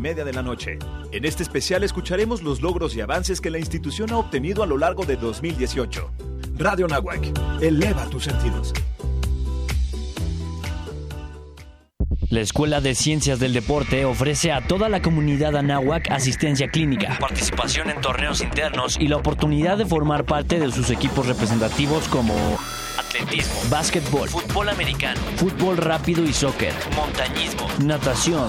media de la noche. En este especial escucharemos los logros y avances que la institución ha obtenido a lo largo de 2018. Radio Nahuac, eleva tus sentidos. La Escuela de Ciencias del Deporte ofrece a toda la comunidad anáhuac asistencia clínica, participación en torneos internos y la oportunidad de formar parte de sus equipos representativos como atletismo, básquetbol, fútbol americano, fútbol rápido y soccer, montañismo, natación,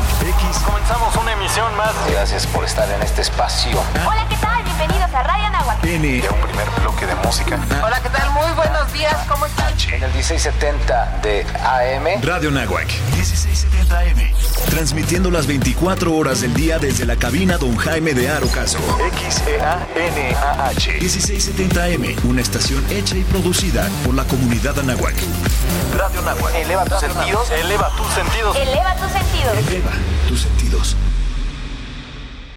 Comenzamos una emisión más. Gracias por estar en este espacio. Hola, ¿qué tal? Bienvenidos a Radio Nahuatl. Tiene un primer bloque de música. Hola, ¿qué tal? Muy buenos días, ¿cómo están? En el 1670 de AM. Radio Nahuac, 1670 AM. Transmitiendo las 24 horas del día desde la cabina Don Jaime de Arocaso. X-E-A-N-A-H. 1670 AM, una estación hecha y producida por la comunidad Anáhuac. Radio Nahuac. Eleva tus sentidos. Eleva tus sentidos. Eleva tus sentidos. Eleva tus sentidos.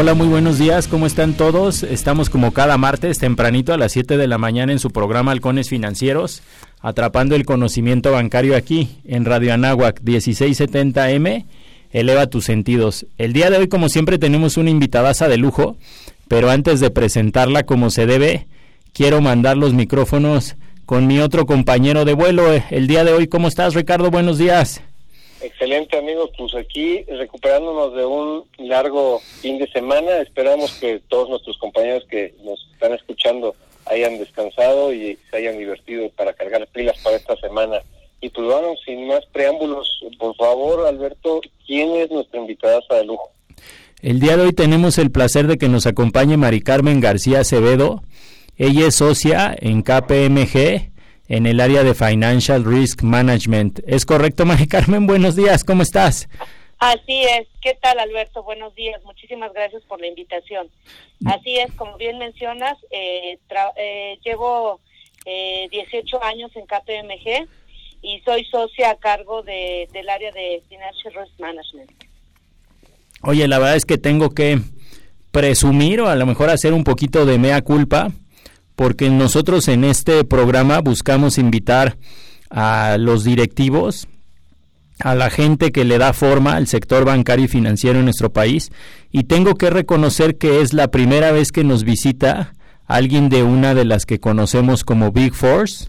Hola, muy buenos días, ¿cómo están todos? Estamos como cada martes tempranito a las 7 de la mañana en su programa Halcones Financieros, atrapando el conocimiento bancario aquí en Radio Anáhuac 1670M. Eleva tus sentidos. El día de hoy, como siempre, tenemos una invitadaza de lujo, pero antes de presentarla como se debe, quiero mandar los micrófonos con mi otro compañero de vuelo. El día de hoy, ¿cómo estás, Ricardo? Buenos días. Excelente amigos, pues aquí recuperándonos de un largo fin de semana, esperamos que todos nuestros compañeros que nos están escuchando hayan descansado y se hayan divertido para cargar pilas para esta semana. Y pues bueno, sin más preámbulos, por favor Alberto, ¿quién es nuestra invitada de lujo? El día de hoy tenemos el placer de que nos acompañe Mari Carmen García Acevedo. Ella es socia en KPMG en el área de Financial Risk Management. ¿Es correcto, Mari Carmen? Buenos días, ¿cómo estás? Así es. ¿Qué tal, Alberto? Buenos días. Muchísimas gracias por la invitación. Así es, como bien mencionas, eh, eh, llevo eh, 18 años en KPMG y soy socia a cargo de, del área de Financial Risk Management. Oye, la verdad es que tengo que presumir o a lo mejor hacer un poquito de mea culpa porque nosotros en este programa buscamos invitar a los directivos, a la gente que le da forma al sector bancario y financiero en nuestro país, y tengo que reconocer que es la primera vez que nos visita alguien de una de las que conocemos como Big Force,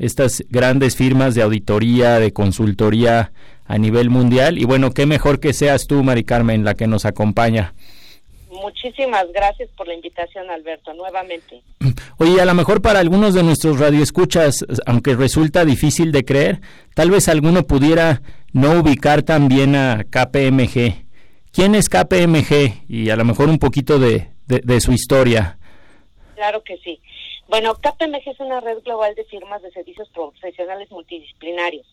estas grandes firmas de auditoría, de consultoría a nivel mundial, y bueno, qué mejor que seas tú, Mari Carmen, la que nos acompaña. Muchísimas gracias por la invitación, Alberto, nuevamente. Oye, a lo mejor para algunos de nuestros radioescuchas, aunque resulta difícil de creer, tal vez alguno pudiera no ubicar también a KPMG. ¿Quién es KPMG? Y a lo mejor un poquito de, de, de su historia. Claro que sí. Bueno, KPMG es una red global de firmas de servicios profesionales multidisciplinarios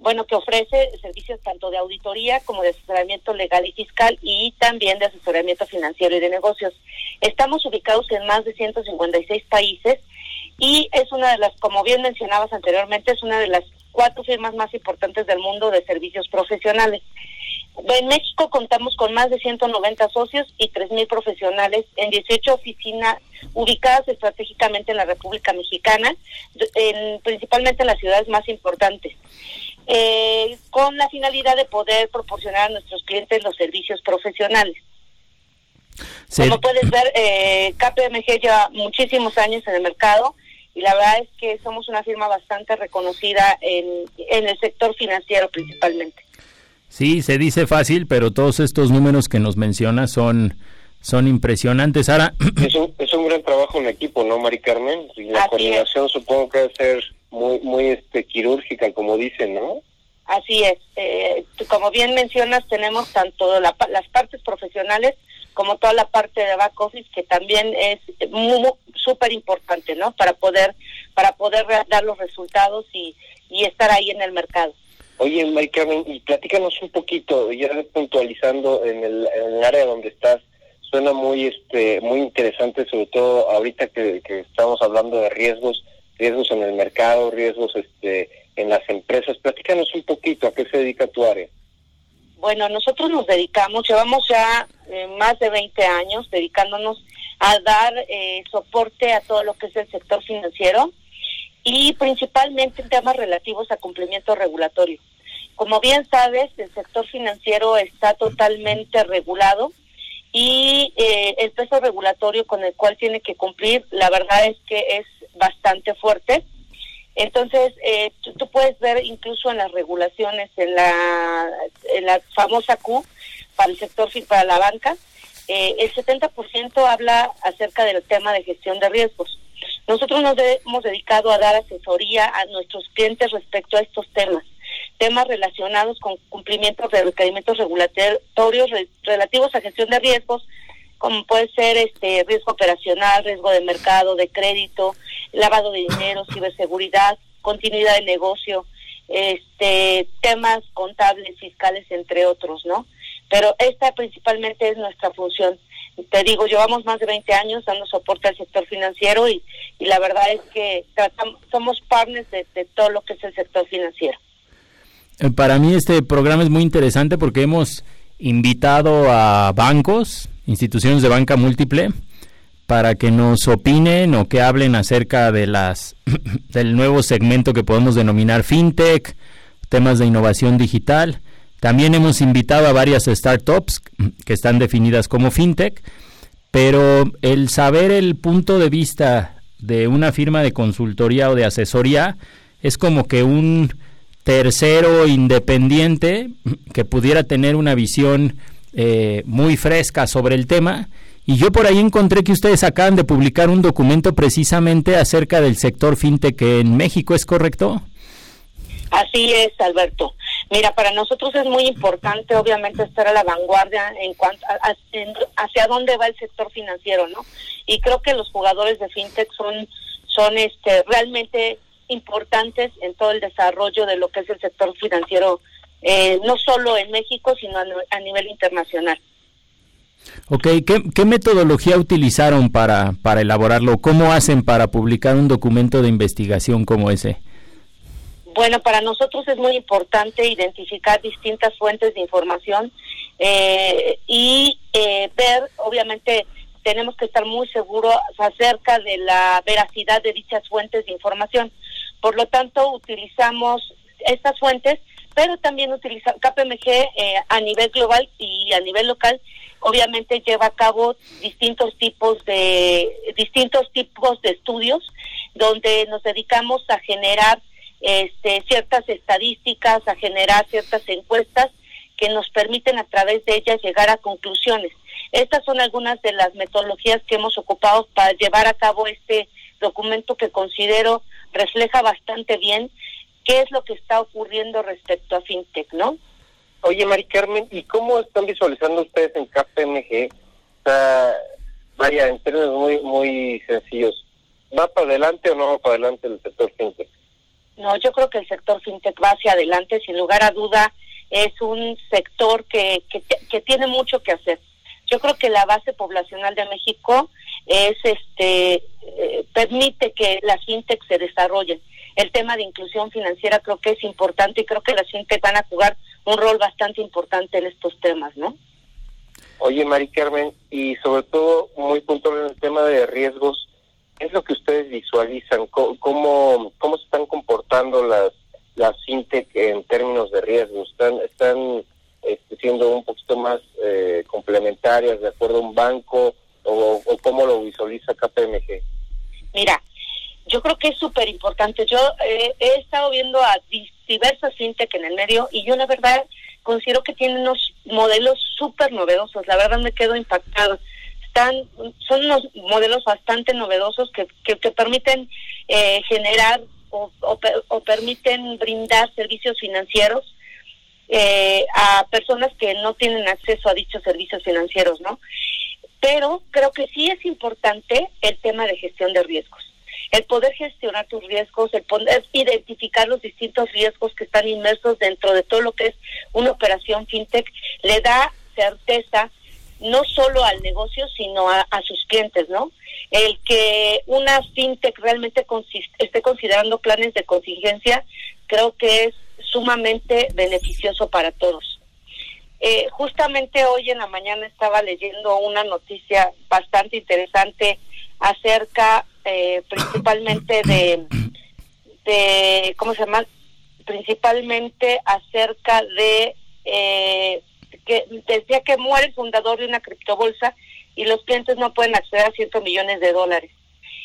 bueno, que ofrece servicios tanto de auditoría como de asesoramiento legal y fiscal y también de asesoramiento financiero y de negocios. Estamos ubicados en más de 156 países y es una de las, como bien mencionabas anteriormente, es una de las cuatro firmas más importantes del mundo de servicios profesionales. En México contamos con más de 190 socios y 3.000 profesionales en 18 oficinas ubicadas estratégicamente en la República Mexicana, en, principalmente en las ciudades más importantes eh, con la finalidad de poder proporcionar a nuestros clientes los servicios profesionales. Sí. Como puedes ver, eh, KPMG lleva muchísimos años en el mercado y la verdad es que somos una firma bastante reconocida en, en el sector financiero principalmente. Sí, se dice fácil, pero todos estos números que nos mencionas son son impresionantes. Ahora, es un, es un gran trabajo en equipo, ¿no, Mari Carmen? Y la coordinación supongo que debe ser muy, muy este, quirúrgica, como dicen, ¿no? Así es. Eh, como bien mencionas, tenemos tanto las partes profesionales como toda la parte de back office que también es súper importante, ¿no? Para poder para poder dar los resultados y, y estar ahí en el mercado. Oye, Mari Carmen, y platícanos un poquito, ya puntualizando en el, en el área donde estás, suena muy este muy interesante, sobre todo ahorita que, que estamos hablando de riesgos, riesgos en el mercado, riesgos este en las empresas. Platícanos un poquito a qué se dedica tu área. Bueno, nosotros nos dedicamos, llevamos ya eh, más de 20 años dedicándonos a dar eh, soporte a todo lo que es el sector financiero y principalmente en temas relativos a cumplimiento regulatorio. Como bien sabes, el sector financiero está totalmente regulado y eh, el peso regulatorio con el cual tiene que cumplir, la verdad es que es bastante fuerte entonces, eh, tú, puedes ver incluso en las regulaciones, en la, en la famosa Q, para el sector, para la banca, eh, el 70% habla acerca del tema de gestión de riesgos. Nosotros nos hemos dedicado a dar asesoría a nuestros clientes respecto a estos temas, temas relacionados con cumplimiento de requerimientos regulatorios relativos a gestión de riesgos, como puede ser este riesgo operacional, riesgo de mercado, de crédito, lavado de dinero, ciberseguridad, continuidad de negocio, este temas contables, fiscales, entre otros, ¿no? Pero esta principalmente es nuestra función. Te digo, llevamos más de 20 años dando soporte al sector financiero y, y la verdad es que tratamos, somos partners de, de todo lo que es el sector financiero. Eh, para mí este programa es muy interesante porque hemos invitado a bancos, instituciones de banca múltiple para que nos opinen o que hablen acerca de las del nuevo segmento que podemos denominar fintech, temas de innovación digital. También hemos invitado a varias startups que están definidas como fintech, pero el saber el punto de vista de una firma de consultoría o de asesoría es como que un tercero independiente que pudiera tener una visión eh, muy fresca sobre el tema. Y yo por ahí encontré que ustedes acaban de publicar un documento precisamente acerca del sector fintech en México, ¿es correcto? Así es, Alberto. Mira, para nosotros es muy importante, obviamente, estar a la vanguardia en cuanto a, hacia dónde va el sector financiero, ¿no? Y creo que los jugadores de fintech son son este realmente importantes en todo el desarrollo de lo que es el sector financiero eh, no solo en México, sino a, nivel internacional. Ok, ¿Qué, metodología utilizaron para, para elaborarlo? ¿Cómo hacen para publicar un documento de investigación como ese? Bueno, para nosotros es muy importante identificar distintas fuentes de información eh, y eh, ver, obviamente, tenemos que estar muy seguros acerca de la veracidad de dichas fuentes de información. Por lo tanto, utilizamos estas fuentes pero también utiliza KPMG eh, a nivel global y a nivel local obviamente lleva a cabo distintos tipos de distintos tipos de estudios donde nos dedicamos a generar este, ciertas estadísticas, a generar ciertas encuestas que nos permiten a través de ellas llegar a conclusiones. Estas son algunas de las metodologías que hemos ocupado para llevar a cabo este documento que considero refleja bastante bien qué es lo que está ocurriendo respecto a FinTech, ¿no? Oye, Mari Carmen, ¿y cómo están visualizando ustedes en KPMG? O sea, vaya, en términos muy, muy sencillos, ¿va para adelante o no va para adelante el sector FinTech? No, yo creo que el sector FinTech va hacia adelante, sin lugar a duda, es un sector que, que, que tiene mucho que hacer. Yo creo que la base poblacional de México es este eh, permite que las fintech se desarrollen el tema de inclusión financiera creo que es importante y creo que las fintech van a jugar un rol bastante importante en estos temas, ¿no? Oye, Mari Carmen, y sobre todo muy puntual en el tema de riesgos, ¿qué es lo que ustedes visualizan? ¿Cómo, cómo, se están comportando las, las fintech en términos de riesgos? ¿Están, están este, siendo un poquito más eh, complementarias de acuerdo a un banco o, o cómo lo visualiza KPMG? Mira, yo creo que es súper importante. Yo eh, he estado viendo a diversas fintech en el medio y yo la verdad considero que tienen unos modelos súper novedosos. La verdad me quedo impactado. están, son unos modelos bastante novedosos que, que, permiten eh, generar o, o, permiten brindar servicios financieros eh, a personas que no tienen acceso a dichos servicios financieros, ¿no? Pero creo que sí es importante el tema de gestión de riesgos. El poder gestionar tus riesgos, el poder identificar los distintos riesgos que están inmersos dentro de todo lo que es una operación fintech, le da certeza no solo al negocio, sino a, sus clientes, ¿no? El que una fintech realmente esté considerando planes de contingencia, creo que es sumamente beneficioso para todos. Eh, justamente hoy en la mañana estaba leyendo una noticia bastante interesante acerca eh, principalmente de, de, ¿cómo se llama? Principalmente acerca de eh, que decía que muere el fundador de una criptobolsa y los clientes no pueden acceder a cientos millones de dólares.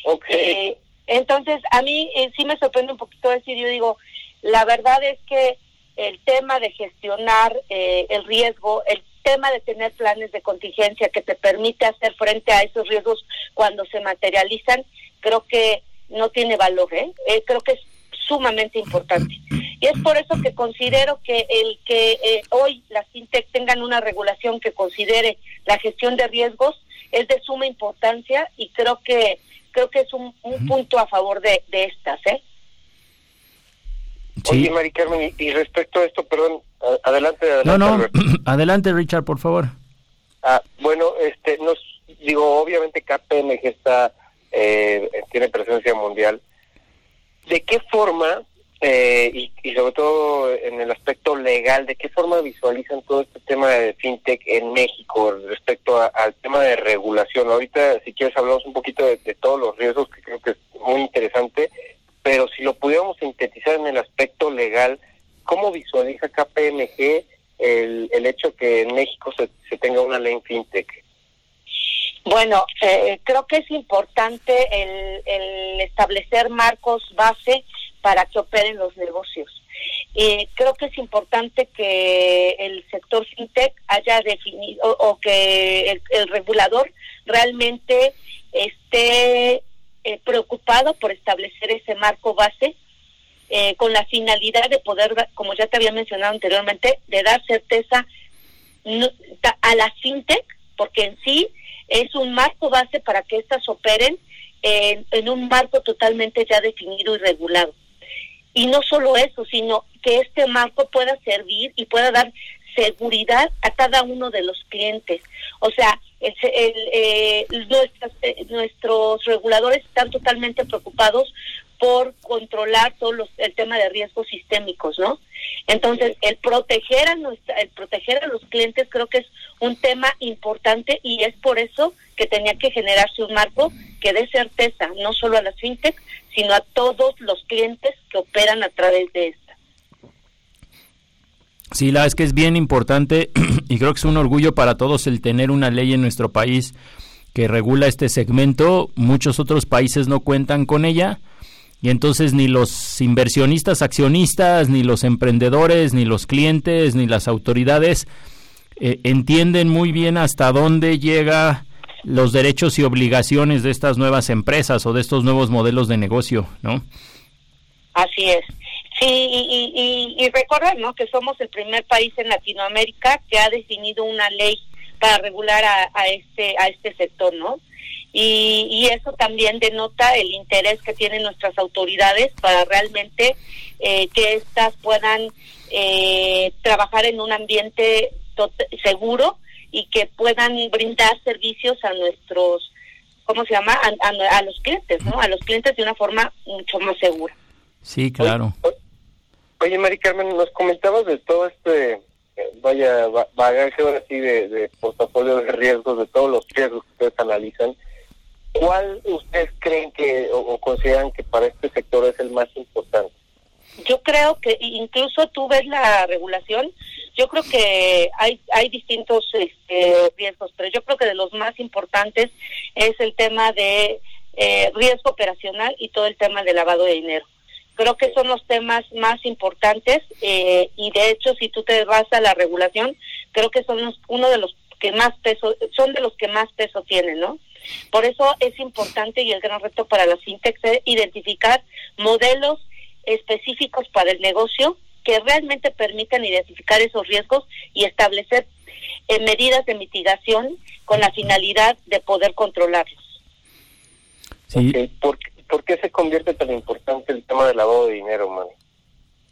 Okay. entonces, a mí sí me sorprende un poquito decir, yo digo, la verdad es que el tema de gestionar eh, el riesgo, el tema de tener planes de contingencia que te permite hacer frente a esos riesgos cuando se materializan, creo que no tiene valor, ¿eh? eh creo que es sumamente importante. Y es por eso que considero que el que eh, hoy las fintech tengan una regulación que considere la gestión de riesgos es de suma importancia y creo que creo que es un, punto a favor de, de estas, ¿eh? Oye, Mari Carmen, y, respecto a esto, perdón, adelante, adelante. No, no, adelante, Richard, por favor. Ah, bueno, este, nos digo, obviamente KPMG está, eh, tiene presencia mundial. ¿De qué forma, eh, y, sobre todo en el aspecto legal, de qué forma visualizan todo este tema de fintech en México respecto al tema de regulación? Ahorita, si quieres, hablamos un poquito de todos los riesgos, que creo que es muy interesante, pero si lo pudiéramos sintetizar en el aspecto legal, ¿cómo visualiza KPMG el, el hecho que en México se, tenga una ley fintech? Bueno, eh, creo que es importante el, establecer marcos base para que operen los negocios. Y creo que es importante que el sector fintech haya definido o, que el, el, regulador realmente esté eh, preocupado por establecer ese marco base eh, con la finalidad de poder, como ya te había mencionado anteriormente, de dar certeza a la fintech, porque en sí es un marco base para que éstas operen en, un marco totalmente ya definido y regulado. Y no solo eso, sino que este marco pueda servir y pueda dar seguridad a cada uno de los clientes. O sea, el, eh, eh, nuestros reguladores están totalmente preocupados por controlar todo los, el tema de riesgos sistémicos, ¿no? Entonces, el proteger a nuestra, el proteger a los clientes creo que es un tema importante y es por eso que tenía que generarse un marco que dé certeza no solo a las fintech, sino a todos los clientes que operan a través de esto. Sí, la es que es bien importante y creo que es un orgullo para todos el tener una ley en nuestro país que regula este segmento. Muchos otros países no cuentan con ella y entonces ni los inversionistas, accionistas, ni los emprendedores, ni los clientes, ni las autoridades eh, entienden muy bien hasta dónde llega los derechos y obligaciones de estas nuevas empresas o de estos nuevos modelos de negocio, ¿no? Así es. Sí, y, y, y recuerden ¿no? que somos el primer país en Latinoamérica que ha definido una ley para regular a, este a este sector, ¿no? Y, y, eso también denota el interés que tienen nuestras autoridades para realmente eh, que éstas puedan eh, trabajar en un ambiente seguro y que puedan brindar servicios a nuestros, ¿cómo se llama? A, a, los clientes, ¿no? A los clientes de una forma mucho más segura. Sí, claro. Oye, Mari Carmen, nos comentabas de todo este, eh, vaya, bagaje ahora sí de, de portafolio de riesgos, de todos los riesgos que ustedes analizan. ¿Cuál ustedes creen que o, consideran que para este sector es el más importante? Yo creo que incluso tú ves la regulación, yo creo que hay hay distintos este, riesgos, pero yo creo que de los más importantes es el tema de eh, riesgo operacional y todo el tema de lavado de dinero creo que son los temas más importantes eh, y de hecho si tú te vas a la regulación, creo que son uno de los que más peso, son de los que más peso tienen, ¿no? Por eso es importante y el gran reto para las fintechs es identificar modelos específicos para el negocio que realmente permitan identificar esos riesgos y establecer eh, medidas de mitigación con la finalidad de poder controlarlos. Sí. ¿Por, ¿Por, qué se convierte tan importante el tema del lavado de dinero, man?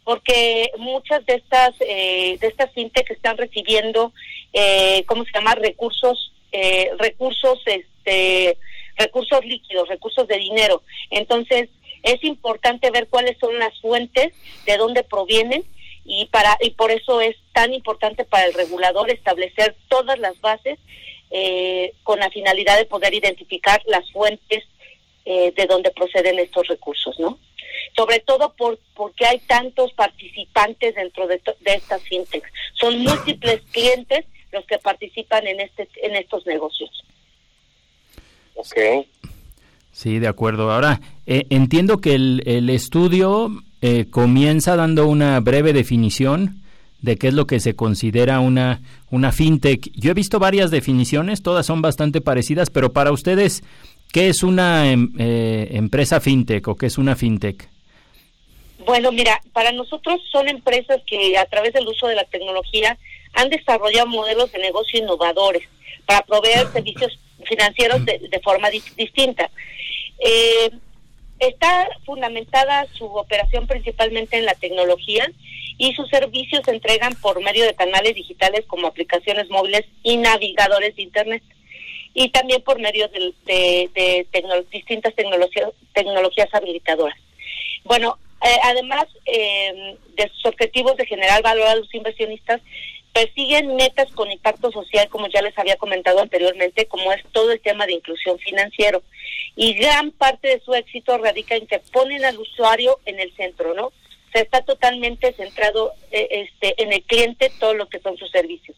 Porque muchas de estas eh, de estas fintech están recibiendo, eh, ¿cómo se llama? Recursos, eh, recursos, este, recursos líquidos, recursos de dinero. Entonces es importante ver cuáles son las fuentes, de dónde provienen y para y por eso es tan importante para el regulador establecer todas las bases eh, con la finalidad de poder identificar las fuentes eh, de donde proceden estos recursos, ¿no? Sobre todo por, porque hay tantos participantes dentro de, de estas fintechs. Son múltiples clientes los que participan en este en estos negocios. Ok. Sí, de acuerdo. Ahora, eh, entiendo que el, el estudio eh, comienza dando una breve definición de qué es lo que se considera una, una fintech. Yo he visto varias definiciones, todas son bastante parecidas, pero para ustedes, ¿qué es una em, eh, empresa fintech o qué es una fintech? Bueno, mira, para nosotros son empresas que a través del uso de la tecnología han desarrollado modelos de negocio innovadores para proveer servicios financieros de, de forma di distinta. Eh, está fundamentada su operación principalmente en la tecnología y sus servicios se entregan por medio de canales digitales como aplicaciones móviles y navegadores de Internet y también por medio de, de, distintas tecnologías, habilitadoras. Bueno, eh, además eh, de sus objetivos de generar valor a los inversionistas, persiguen metas con impacto social, como ya les había comentado anteriormente, como es todo el tema de inclusión financiero. Y gran parte de su éxito radica en que ponen al usuario en el centro, ¿no? Se está totalmente centrado eh, este, en el cliente, todo lo que son sus servicios.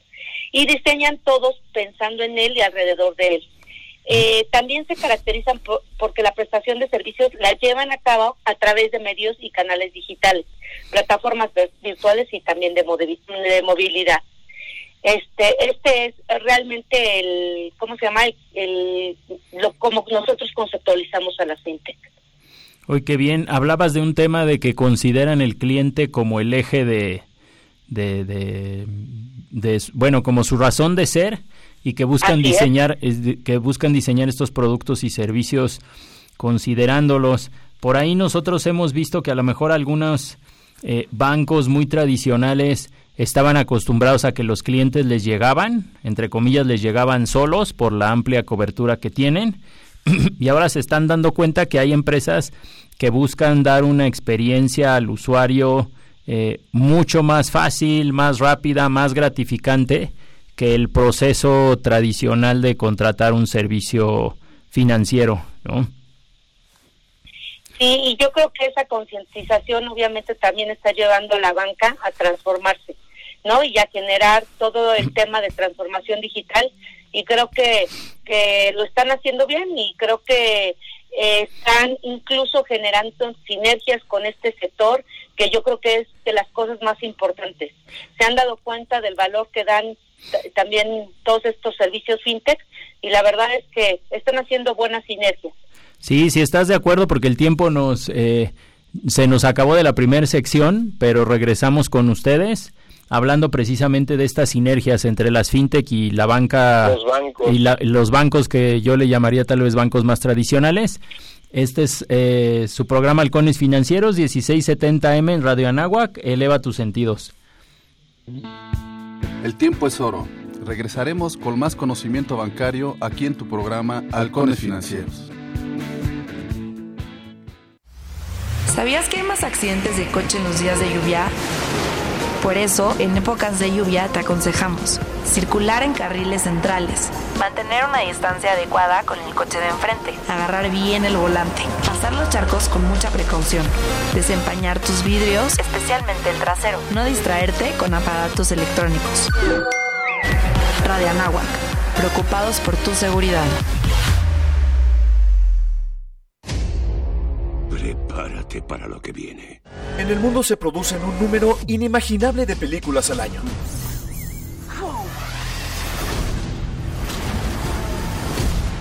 Y diseñan todos pensando en él y alrededor de él. Eh, también se caracterizan por, porque la prestación de servicios la llevan a cabo a través de medios y canales digitales, plataformas virtuales y también de, movilidad. Este, este es realmente el, ¿cómo se llama? El, lo, como nosotros conceptualizamos a la fintech. Hoy qué bien, hablabas de un tema de que consideran el cliente como el eje de, de, de, de bueno, como su razón de ser y que buscan Así diseñar es. que buscan diseñar estos productos y servicios considerándolos. Por ahí nosotros hemos visto que a lo mejor algunos eh, bancos muy tradicionales estaban acostumbrados a que los clientes les llegaban, entre comillas, les llegaban solos por la amplia cobertura que tienen. y ahora se están dando cuenta que hay empresas que buscan dar una experiencia al usuario eh, mucho más fácil, más rápida, más gratificante que el proceso tradicional de contratar un servicio financiero, ¿no? Sí, y yo creo que esa concientización obviamente también está llevando a la banca a transformarse, ¿no? Y a generar todo el tema de transformación digital y creo que, que lo están haciendo bien y creo que eh, están incluso generando sinergias con este sector que yo creo que es de las cosas más importantes. Se han dado cuenta del valor que dan también todos estos servicios fintech y la verdad es que están haciendo buenas sinergias. Sí, si estás de acuerdo porque el tiempo nos eh, se nos acabó de la primera sección, pero regresamos con ustedes hablando precisamente de estas sinergias entre las fintech y la banca los bancos. y la, los bancos que yo le llamaría tal vez bancos más tradicionales. Este es eh, su programa Halcones Financieros 1670M en Radio Anáhuac. Eleva tus sentidos. El tiempo es oro. Regresaremos con más conocimiento bancario aquí en tu programa Halcones Financieros. ¿Sabías que hay más accidentes de coche en los días de lluvia? Por eso, en épocas de lluvia te aconsejamos circular en carriles centrales, mantener una distancia adecuada con el coche de enfrente, agarrar bien el volante, pasar los charcos con mucha precaución, desempañar tus vidrios, especialmente el trasero, no distraerte con aparatos electrónicos. Radio Anáhuac, preocupados por tu seguridad. Prepárate para lo que viene. En el mundo se producen un número inimaginable de películas al año.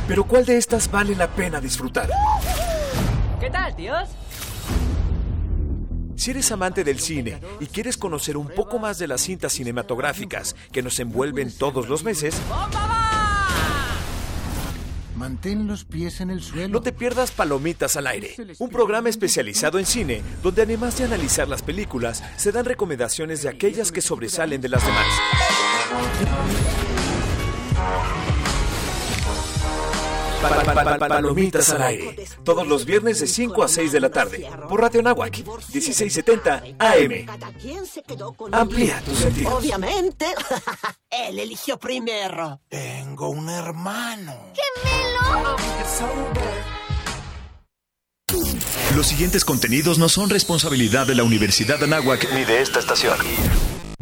Pero ¿cuál de estas vale la pena disfrutar? ¿Qué tal, tíos? Si eres amante del cine y quieres conocer un poco más de las cintas cinematográficas que nos envuelven todos los meses, Mantén los pies en el suelo. No te pierdas Palomitas al Aire, un programa especializado en cine donde además de analizar las películas, se dan recomendaciones de aquellas que sobresalen de las demás. Palomitas al aire. Todos los viernes de 5 a 6 de la tarde. Por Radio Nahuac, 1670 AM. Amplía tus sentidos. Obviamente. Él eligió primero. Tengo un hermano. ¡Gemelo! Los siguientes contenidos no son responsabilidad de la Universidad de Anáhuac ni de esta estación.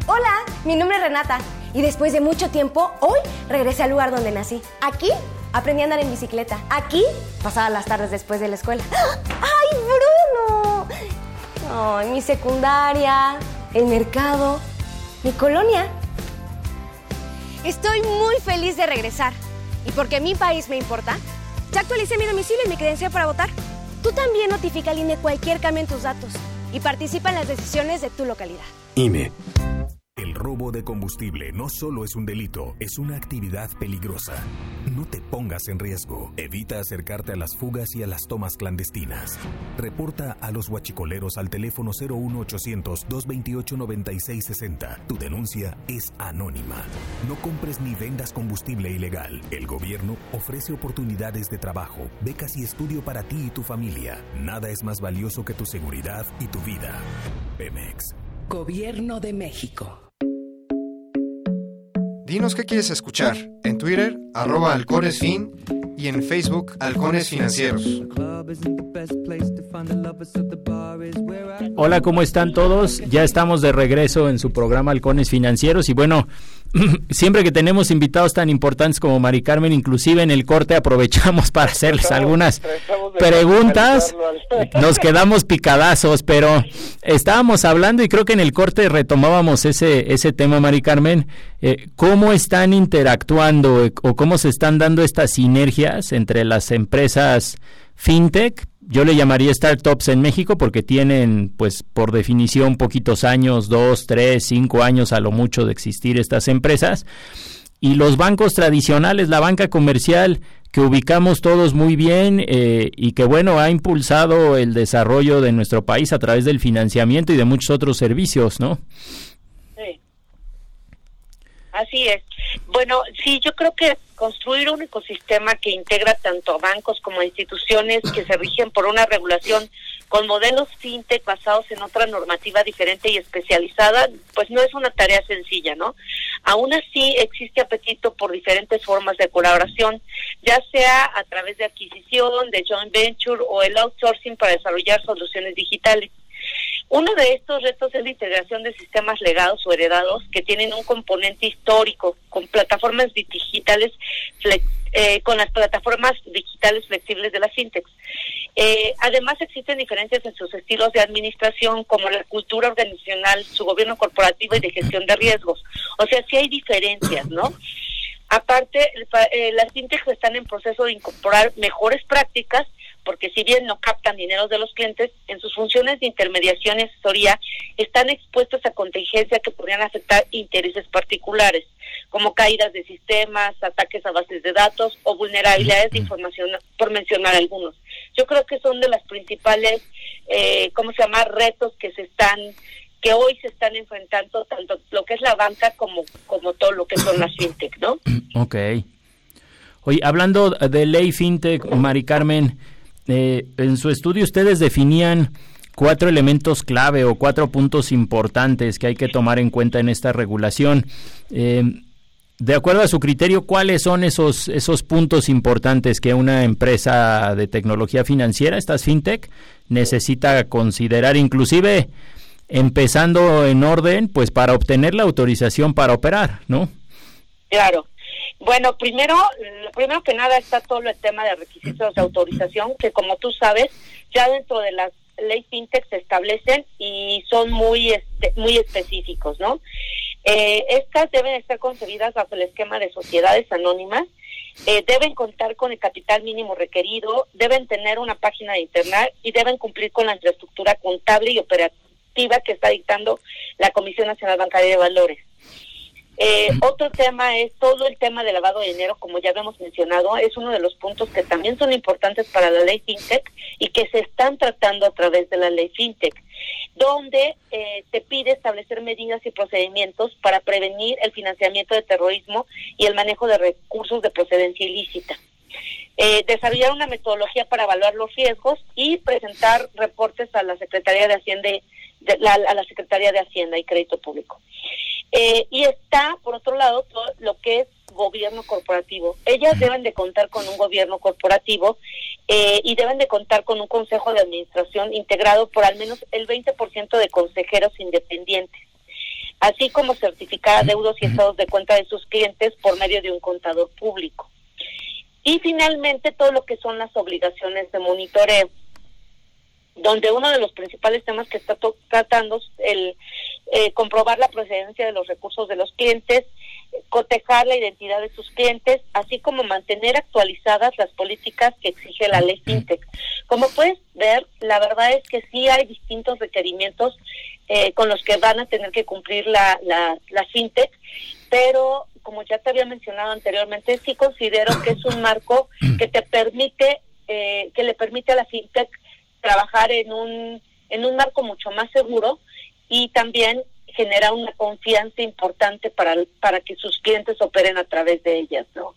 Hola, mi nombre es Renata y después de mucho tiempo, hoy regresé al lugar donde nací. Aquí aprendí a andar en bicicleta. Aquí pasaba las tardes después de la escuela. ¡Ay, Bruno! Ay, mi secundaria, el mercado, mi colonia. Estoy muy feliz de regresar. Y porque mi país me importa, ya actualicé mi domicilio y mi credencial para votar. Tú también notifica al INE cualquier cambio en tus datos y participa en las decisiones de tu localidad. INE. El robo de combustible no solo es un delito, es una actividad peligrosa. No te pongas en riesgo. Evita acercarte a las fugas y a las tomas clandestinas. Reporta a los huachicoleros al teléfono 01800 228 9660. Tu denuncia es anónima. No compres ni vendas combustible ilegal. El gobierno ofrece oportunidades de trabajo, becas y estudio para ti y tu familia. Nada es más valioso que tu seguridad y tu vida. Pemex. Gobierno de México. Dinos qué quieres escuchar. En Twitter, arroba halconesfin y en Facebook, Halcones Financieros. Hola, ¿cómo están todos? Ya estamos de regreso en su programa Halcones Financieros y bueno, siempre que tenemos invitados tan importantes como Mari Carmen, inclusive en el corte aprovechamos para hacerles algunas preguntas. Nos quedamos picadazos, pero estábamos hablando y creo que en el corte retomábamos ese, ese tema, Mari Carmen. Eh, ¿Cómo están interactuando o cómo se están dando estas sinergias entre las empresas fintech? Yo le llamaría startups en México porque tienen, pues, por definición, poquitos años, dos, tres, cinco años a lo mucho de existir estas empresas. Y los bancos tradicionales, la banca comercial, que ubicamos todos muy bien eh, y que, bueno, ha impulsado el desarrollo de nuestro país a través del financiamiento y de muchos otros servicios, ¿no? Sí. Así es. Bueno, sí, yo creo que construir un ecosistema que integra tanto a bancos como a instituciones que se rigen por una regulación con modelos fintech basados en otra normativa diferente y especializada, pues no es una tarea sencilla, ¿no? Aún así existe apetito por diferentes formas de colaboración, ya sea a través de adquisición, de joint venture o el outsourcing para desarrollar soluciones digitales. Uno de estos retos es la integración de sistemas legados o heredados que tienen un componente histórico con plataformas digitales, eh, con las plataformas digitales flexibles de las fintechs. Eh, además existen diferencias en sus estilos de administración como la cultura organizacional, su gobierno corporativo y de gestión de riesgos. O sea, sí hay diferencias, ¿no? Aparte, eh, las fintechs están en proceso de incorporar mejores prácticas porque si bien no captan dinero de los clientes, en sus funciones de intermediación y asesoría están expuestos a contingencias que podrían afectar intereses particulares, como caídas de sistemas, ataques a bases de datos o vulnerabilidades de información, por mencionar algunos. Yo creo que son de las principales, eh, ¿cómo se llama?, retos que se están que hoy se están enfrentando tanto lo que es la banca como, como todo lo que son las fintech, ¿no? Ok. Oye, hablando de ley fintech, Mari Carmen, eh, en su estudio ustedes definían cuatro elementos clave o cuatro puntos importantes que hay que tomar en cuenta en esta regulación. Eh, de acuerdo a su criterio, ¿cuáles son esos, esos puntos importantes que una empresa de tecnología financiera, estas fintech, necesita considerar, inclusive empezando en orden, pues para obtener la autorización para operar, ¿no? Claro. Bueno, primero, primero que nada está todo el tema de requisitos de autorización, que como tú sabes, ya dentro de las ley fintech se establecen y son muy este, muy específicos, ¿no? Eh, estas deben estar concebidas bajo el esquema de sociedades anónimas eh, deben contar con el capital mínimo requerido, deben tener una página de internet y deben cumplir con la infraestructura contable y operativa que está dictando la Comisión Nacional Bancaria de Valores. Eh, otro tema es todo el tema del lavado de dinero, como ya habíamos mencionado, es uno de los puntos que también son importantes para la ley FinTech y que se están tratando a través de la ley FinTech, donde eh, se pide establecer medidas y procedimientos para prevenir el financiamiento de terrorismo y el manejo de recursos de procedencia ilícita. Eh, desarrollar una metodología para evaluar los riesgos y presentar reportes a la Secretaría de Hacienda, a la Secretaría de Hacienda y Crédito Público. Eh, y está, por otro lado, todo lo que es gobierno corporativo. Ellas deben de contar con un gobierno corporativo eh, y deben de contar con un consejo de administración integrado por al menos el 20% de consejeros independientes, así como certificar deudos y estados de cuenta de sus clientes por medio de un contador público. Y finalmente todo lo que son las obligaciones de monitoreo donde uno de los principales temas que está tratando es el eh, comprobar la procedencia de los recursos de los clientes, cotejar la identidad de sus clientes, así como mantener actualizadas las políticas que exige la ley FinTech. Como puedes ver, la verdad es que sí hay distintos requerimientos eh, con los que van a tener que cumplir la, la, la FinTech, pero como ya te había mencionado anteriormente, sí considero que es un marco que te permite, eh, que le permite a la FinTech trabajar en un, en un marco mucho más seguro y también genera una confianza importante para, para que sus clientes operen a través de ellas, ¿no?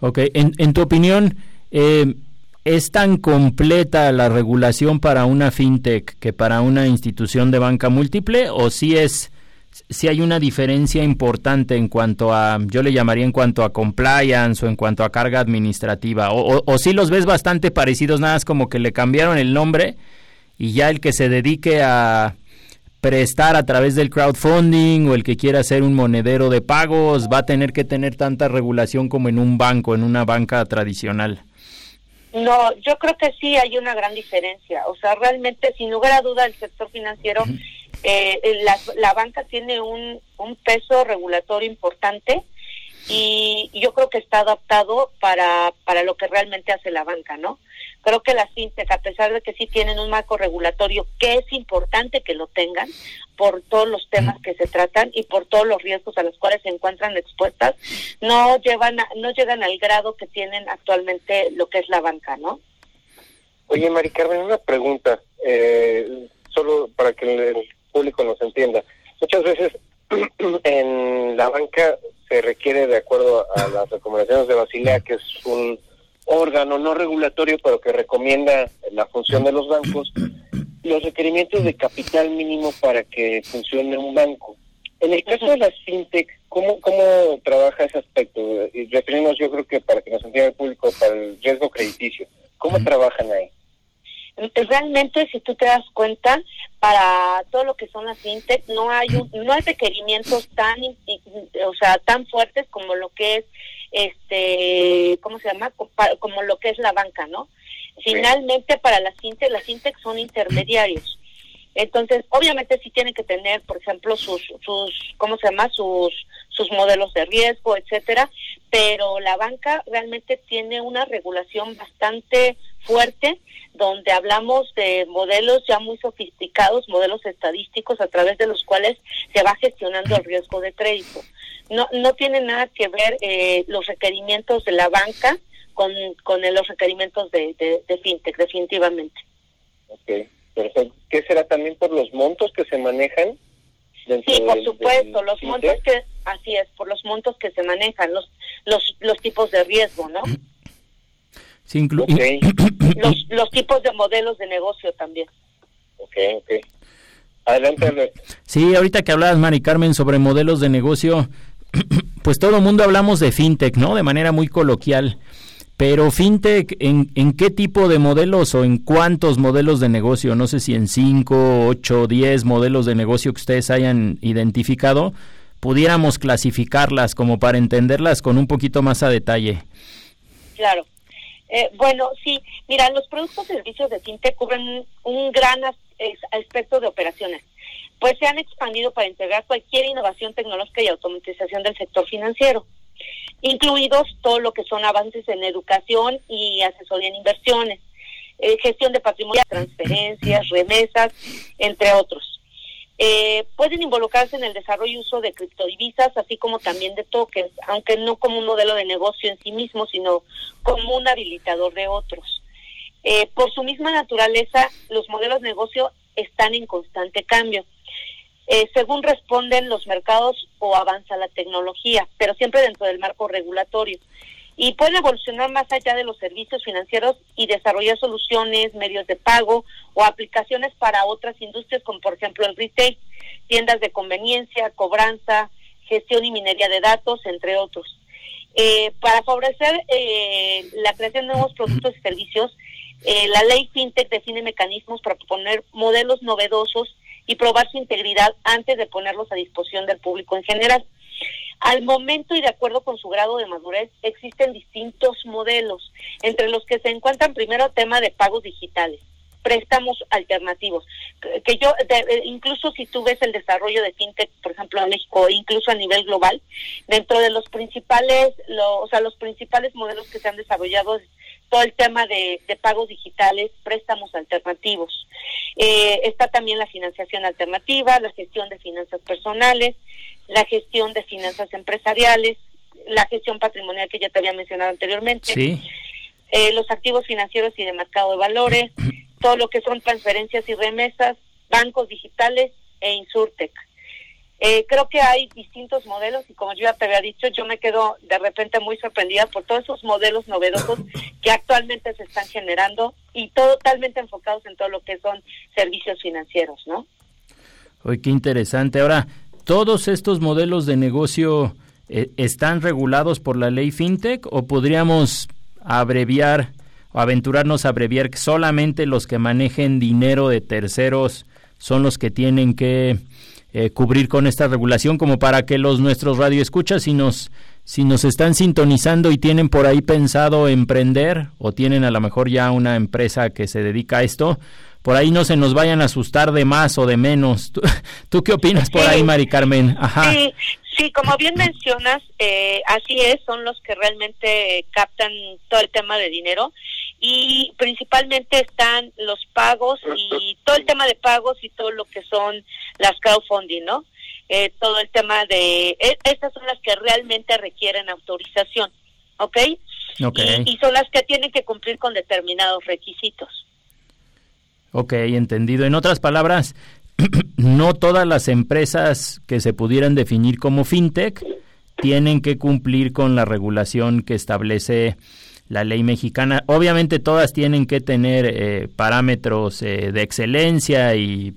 Ok, en, en tu opinión, eh, ¿es tan completa la regulación para una fintech que para una institución de banca múltiple o si es si hay una diferencia importante en cuanto a, yo le llamaría en cuanto a compliance o en cuanto a carga administrativa, o, o, si los ves bastante parecidos, nada más como que le cambiaron el nombre y ya el que se dedique a prestar a través del crowdfunding o el que quiera hacer un monedero de pagos va a tener que tener tanta regulación como en un banco, en una banca tradicional. No, yo creo que sí hay una gran diferencia. O sea, realmente, sin lugar a duda, el sector financiero eh, la, la, banca tiene un, un peso regulatorio importante y yo creo que está adaptado para, para lo que realmente hace la banca, ¿no? Creo que las fintech, a pesar de que sí tienen un marco regulatorio, que es importante que lo tengan por todos los temas que se tratan y por todos los riesgos a los cuales se encuentran expuestas, no llevan no llegan al grado que tienen actualmente lo que es la banca, ¿no? Oye, Mari Carmen, una pregunta, eh, solo para que el público nos entienda. Muchas veces en la banca se requiere, de acuerdo a las recomendaciones de Basilea, que es un órgano no regulatorio, pero que recomienda la función de los bancos, los requerimientos de capital mínimo para que funcione un banco. En el caso de las fintech, ¿cómo, cómo trabaja ese aspecto? Y referimos, yo creo que para que nos entienda el público, para el riesgo crediticio. ¿Cómo trabajan ahí? Realmente si tú te das cuenta para todo lo que son las fintech no hay no hay requerimientos tan o sea tan fuertes como lo que es este cómo se llama como lo que es la banca no finalmente para las fintech las fintech son intermediarios entonces obviamente sí tienen que tener por ejemplo sus sus cómo se llama sus sus modelos de riesgo etcétera pero la banca realmente tiene una regulación bastante fuerte donde hablamos de modelos ya muy sofisticados, modelos estadísticos a través de los cuales se va gestionando el riesgo de crédito. No, no tiene nada que ver eh, los requerimientos de la banca con, con los requerimientos de, de, FinTech, definitivamente. Ok, perfecto. ¿Qué será también por los montos que se manejan? Sí, por supuesto, los montos que, así es, por los montos que se manejan, los, los, los tipos de riesgo, ¿no? los, los tipos de modelos de negocio también. Ok, ok. Adelante, Sí, ahorita que hablabas, Mari Carmen, sobre modelos de negocio, pues todo el mundo hablamos de fintech, ¿no? De manera muy coloquial. Pero fintech, ¿en, ¿en qué tipo de modelos o en cuántos modelos de negocio? No sé si en 5, 8, 10 modelos de negocio que ustedes hayan identificado, pudiéramos clasificarlas como para entenderlas con un poquito más a detalle. Claro. Eh, bueno, sí, mira, los productos y servicios de FinTech cubren un gran aspecto de operaciones, pues se han expandido para integrar cualquier innovación tecnológica y automatización del sector financiero. Incluidos todo lo que son avances en educación y asesoría en inversiones, eh, gestión de patrimonio, transferencias, remesas, entre otros. Eh, pueden involucrarse en el desarrollo y uso de criptodivisas, así como también de tokens, aunque no como un modelo de negocio en sí mismo, sino como un habilitador de otros. Eh, por su misma naturaleza, los modelos de negocio están en constante cambio. Eh, según responden los mercados o avanza la tecnología, pero siempre dentro del marco regulatorio. Y pueden evolucionar más allá de los servicios financieros y desarrollar soluciones, medios de pago o aplicaciones para otras industrias, como por ejemplo el retail, tiendas de conveniencia, cobranza, gestión y minería de datos, entre otros. Eh, para favorecer eh, la creación de nuevos productos y servicios, eh, la ley FinTech define mecanismos para proponer modelos novedosos y probar su integridad antes de ponerlos a disposición del público en general. Al momento y de acuerdo con su grado de madurez, existen distintos modelos, entre los que se encuentran primero tema de pagos digitales, préstamos alternativos, que yo, incluso si tú ves el desarrollo de fintech, por ejemplo, en México, incluso a nivel global, dentro de los principales, o sea, los principales modelos que se han desarrollado todo el tema de, pagos digitales, préstamos alternativos. Eh, está también la financiación alternativa, la gestión de finanzas personales, la gestión de finanzas empresariales, la gestión patrimonial que ya te había mencionado anteriormente, eh, los activos financieros y de mercado de valores, todo lo que son transferencias y remesas, bancos digitales e Insurtech. Eh, creo que hay distintos modelos y como yo ya te había dicho, yo me quedo de repente muy sorprendida por todos esos modelos novedosos que actualmente se están generando y totalmente enfocados en todo lo que son servicios financieros, ¿no? Oye, qué interesante. Ahora, ¿todos estos modelos de negocio eh, están regulados por la ley FinTech o podríamos abreviar o aventurarnos a abreviar que solamente los que manejen dinero de terceros son los que tienen que eh, cubrir con esta regulación como para que los nuestros radioescuchas si nos si nos están sintonizando y tienen por ahí pensado emprender o tienen a lo mejor ya una empresa que se dedica a esto, por ahí no se nos vayan a asustar de más o de menos. ¿Tú, qué opinas por ahí, Mari Carmen? Ajá. Sí, sí, como bien mencionas, eh, así es, son los que realmente captan todo el tema de dinero y principalmente están los pagos y todo el tema de pagos y todo lo que son las crowdfunding, ¿no? Eh, todo el tema de... E, estas son las que realmente requieren autorización, ¿ok? okay. Y, son las que tienen que cumplir con determinados requisitos. Ok, entendido. En otras palabras, no todas las empresas que se pudieran definir como fintech tienen que cumplir con la regulación que establece la ley mexicana. Obviamente todas tienen que tener eh, parámetros eh, de excelencia y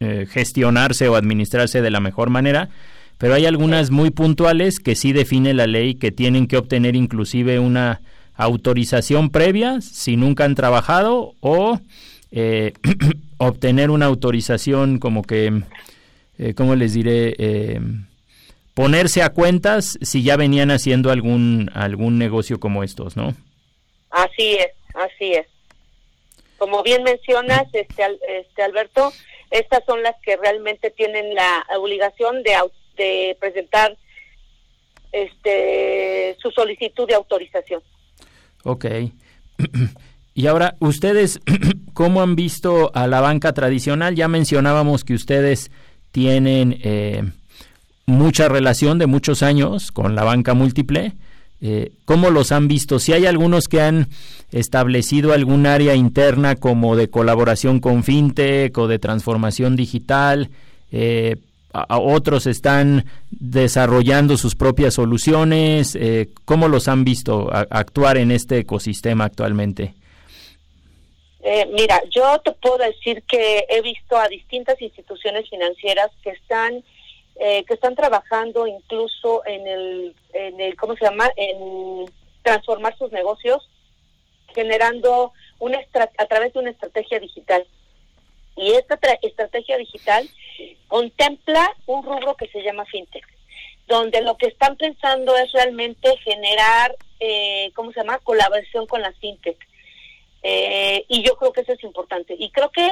eh, gestionarse o administrarse de la mejor manera, pero hay algunas muy puntuales que sí define la ley que tienen que obtener inclusive una autorización previa si nunca han trabajado o obtener una autorización como que, ¿cómo les diré? Ponerse a cuentas si ya venían haciendo algún algún negocio como estos, ¿no? Así es, así es. Como bien mencionas, este, este Alberto, estas son las que realmente tienen la obligación de, de presentar este su solicitud de autorización. Ok. Y ahora, ¿ustedes cómo han visto a la banca tradicional? Ya mencionábamos que ustedes tienen eh, mucha relación de muchos años con la banca múltiple. Eh, ¿Cómo los han visto? Si hay algunos que han establecido algún área interna como de colaboración con FinTech o de transformación digital, eh, otros están desarrollando sus propias soluciones. Eh, ¿Cómo los han visto actuar en este ecosistema actualmente? Eh, mira, yo te puedo decir que he visto a distintas instituciones financieras que están eh, que están trabajando incluso en el, en el, ¿cómo se llama?, en transformar sus negocios, generando una a través de una estrategia digital. Y esta estrategia digital contempla un rubro que se llama fintech, donde lo que están pensando es realmente generar, eh, ¿cómo se llama?, colaboración con la fintech. Eh, y yo creo que eso es importante. Y creo que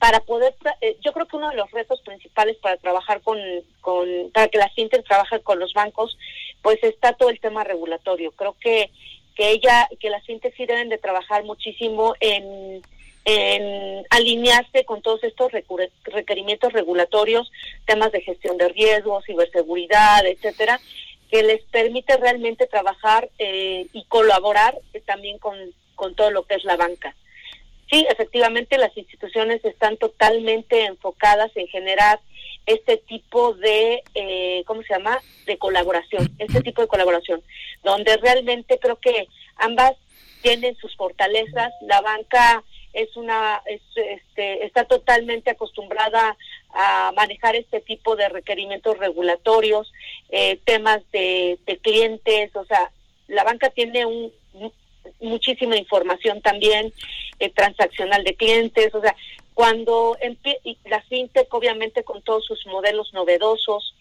para poder, eh, yo creo que uno de los retos principales para trabajar con, con para que la fintech trabaje con los bancos, pues está todo el tema regulatorio. Creo que que ella, que las fintechs sí deben de trabajar muchísimo en, en alinearse con todos estos requerimientos regulatorios, temas de gestión de riesgos, ciberseguridad, etcétera, que les permite realmente trabajar eh, y colaborar eh, también con, con todo lo que es la banca. Sí, efectivamente las instituciones están totalmente enfocadas en generar este tipo de, eh, ¿cómo se llama?, de colaboración, este tipo de colaboración, donde realmente creo que ambas tienen sus fortalezas. La banca es una, este, está totalmente acostumbrada a manejar este tipo de requerimientos regulatorios, eh, temas de, clientes, o sea, la banca tiene un, muchísima información también eh, transaccional de clientes, o sea, cuando la fintech obviamente con todos sus modelos novedosos,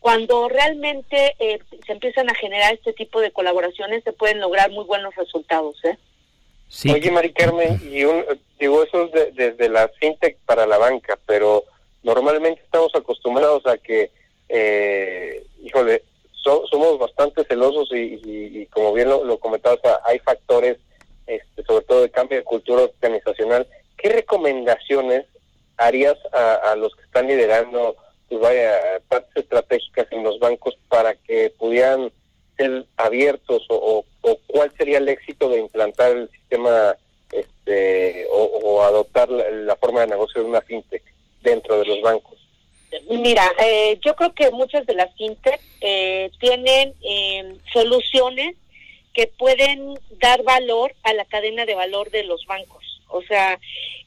cuando realmente eh, se empiezan a generar este tipo de colaboraciones se pueden lograr muy buenos resultados. ¿eh? Oye, Mari Carmen, y digo eso es desde la fintech para la banca, pero normalmente estamos acostumbrados a que, eh, híjole, somos bastante celosos y, como bien lo, lo comentabas, hay factores, este, sobre todo de cambio de cultura organizacional. ¿Qué recomendaciones harías a, los que están liderando, pues vaya, partes estratégicas en los bancos para que pudieran ser abiertos o, cuál sería el éxito de implantar el sistema este, o, adoptar la, forma de negocio de una fintech dentro de los bancos? Mira, eh, yo creo que muchas de las fintech eh, tienen eh, soluciones que pueden dar valor a la cadena de valor de los bancos. O sea,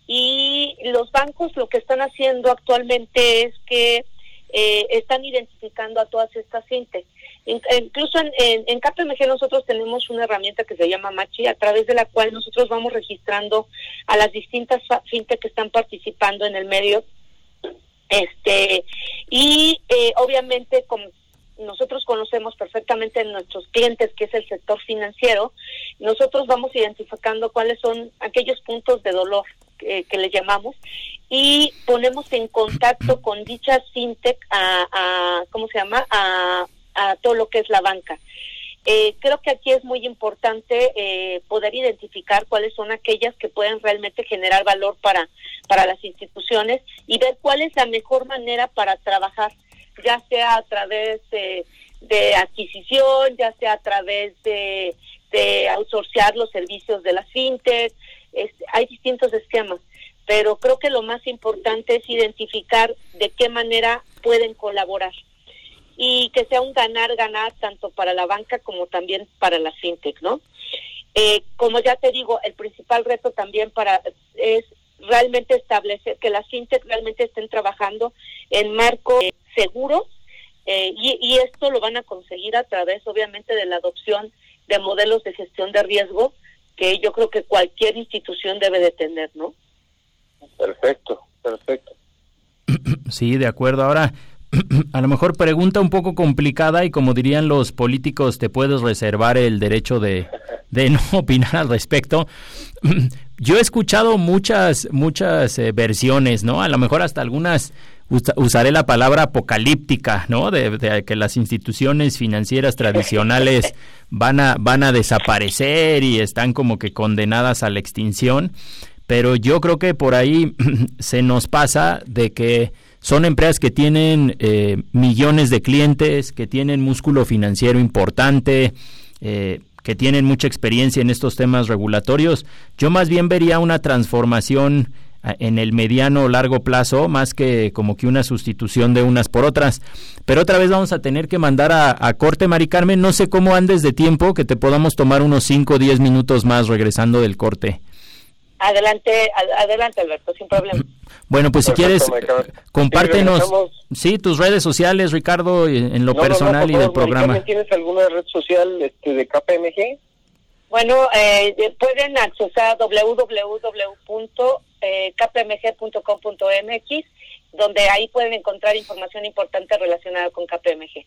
y los bancos lo que están haciendo actualmente es que eh, están identificando a todas estas fintech. incluso en, en, KPMG nosotros tenemos una herramienta que se llama Machi, a través de la cual nosotros vamos registrando a las distintas fintech que están participando en el medio. Este y eh, obviamente con, nosotros conocemos perfectamente nuestros clientes, que es el sector financiero, nosotros vamos identificando cuáles son aquellos puntos de dolor que, le llamamos y ponemos en contacto con dichas fintech a, a ¿cómo se llama? A, a todo lo que es la banca. Eh, creo que aquí es muy importante eh, poder identificar cuáles son aquellas que pueden realmente generar valor para, para las instituciones y ver cuál es la mejor manera para trabajar ya sea a través de, adquisición, ya sea a través de, de los servicios de la fintech. hay distintos esquemas, pero creo que lo más importante es identificar de qué manera pueden colaborar y que sea un ganar-ganar tanto para la banca como también para la fintech, ¿no? Eh, como ya te digo, el principal reto también para es realmente establecer que las fintech realmente estén trabajando en marco seguro eh, y, esto lo van a conseguir a través obviamente de la adopción de modelos de gestión de riesgo que yo creo que cualquier institución debe de tener, ¿no? Perfecto, perfecto. Sí, de acuerdo. Ahora, a lo mejor pregunta un poco complicada y como dirían los políticos, te puedes reservar el derecho de, de no opinar al respecto. Yo he escuchado muchas, muchas eh, versiones, ¿no? A lo mejor hasta algunas usaré la palabra apocalíptica, ¿no? De, que las instituciones financieras tradicionales van a, van a desaparecer y están como que condenadas a la extinción. Pero yo creo que por ahí se nos pasa de que son empresas que tienen eh, millones de clientes, que tienen músculo financiero importante, eh, que tienen mucha experiencia en estos temas regulatorios. Yo más bien vería una transformación en el mediano o largo plazo, más que como que una sustitución de unas por otras. Pero otra vez vamos a tener que mandar a, corte, Mari Carmen. No sé cómo andes de tiempo, que te podamos tomar unos 5 o 10 minutos más regresando del corte. Adelante, adelante Alberto, sin problema. Bueno, pues si quieres, compártenos, sí, tus redes sociales, Ricardo, en lo personal y del programa. ¿Tienes alguna red social este, de KPMG? Bueno, eh, pueden accesar a www.kpmg.com.mx, donde ahí pueden encontrar información importante relacionada con KPMG.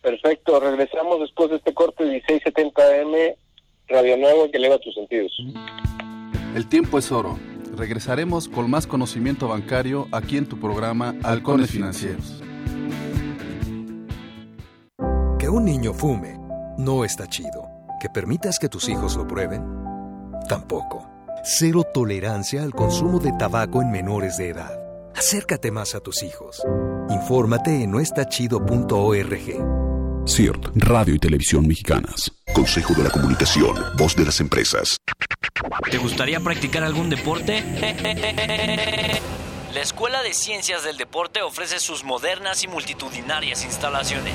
Perfecto, regresamos después de este corte 1670M, Radio Nuevo que eleva tus sentidos. El tiempo es oro. Regresaremos con más conocimiento bancario aquí en tu programa Halcones Financieros. Que un niño fume no está chido. Que permitas que tus hijos lo prueben tampoco. Cero tolerancia al consumo de tabaco en menores de edad. Acércate más a tus hijos. Infórmate en noestachido.org. CIRT, Radio y Televisión Mexicanas. Consejo de la Comunicación, voz de las empresas. ¿Te gustaría practicar algún deporte? La Escuela de Ciencias del Deporte ofrece sus modernas y multitudinarias instalaciones,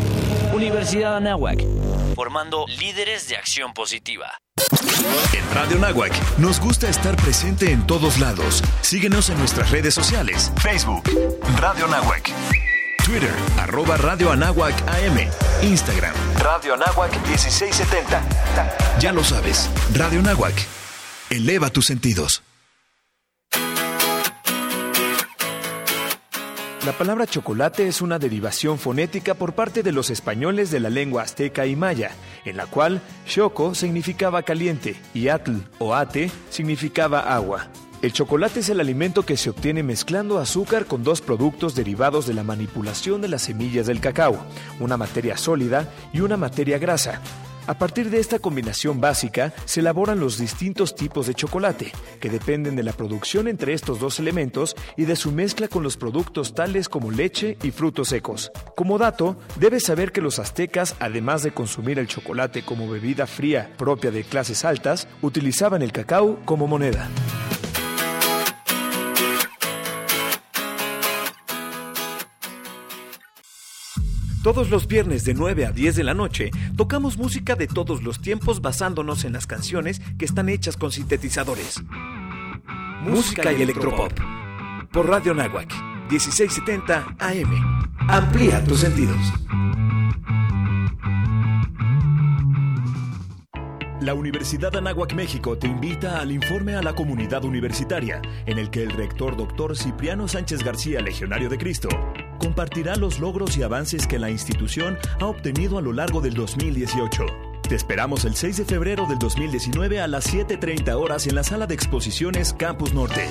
Universidad Anáhuac, formando líderes de acción positiva. En Radio Nahuac nos gusta estar presente en todos lados. Síguenos en nuestras redes sociales. Facebook, Radio Nahuac. Twitter, arroba Radio Anáhuac AM. Instagram, Radio Anáhuac 1670. Ya lo sabes, Radio Nahuac. Eleva tus sentidos. La palabra chocolate es una derivación fonética por parte de los españoles de la lengua azteca y maya, en la cual choco significaba caliente y atl o ate significaba agua. El chocolate es el alimento que se obtiene mezclando azúcar con dos productos derivados de la manipulación de las semillas del cacao, una materia sólida y una materia grasa. A partir de esta combinación básica se elaboran los distintos tipos de chocolate, que dependen de la producción entre estos dos elementos y de su mezcla con los productos tales como leche y frutos secos. Como dato, debes saber que los aztecas, además de consumir el chocolate como bebida fría propia de clases altas, utilizaban el cacao como moneda. Todos los viernes de 9 a 10 de la noche tocamos música de todos los tiempos basándonos en las canciones que están hechas con sintetizadores. Música y electropop. Por Radio Nahuac, 1670 AM. Amplía tus sentidos. La Universidad Anáhuac México te invita al informe a la comunidad universitaria, en el que el rector doctor Cipriano Sánchez García, Legionario de Cristo, compartirá los logros y avances que la institución ha obtenido a lo largo del 2018. Te esperamos el 6 de febrero del 2019 a las 7.30 horas en la sala de exposiciones Campus Norte.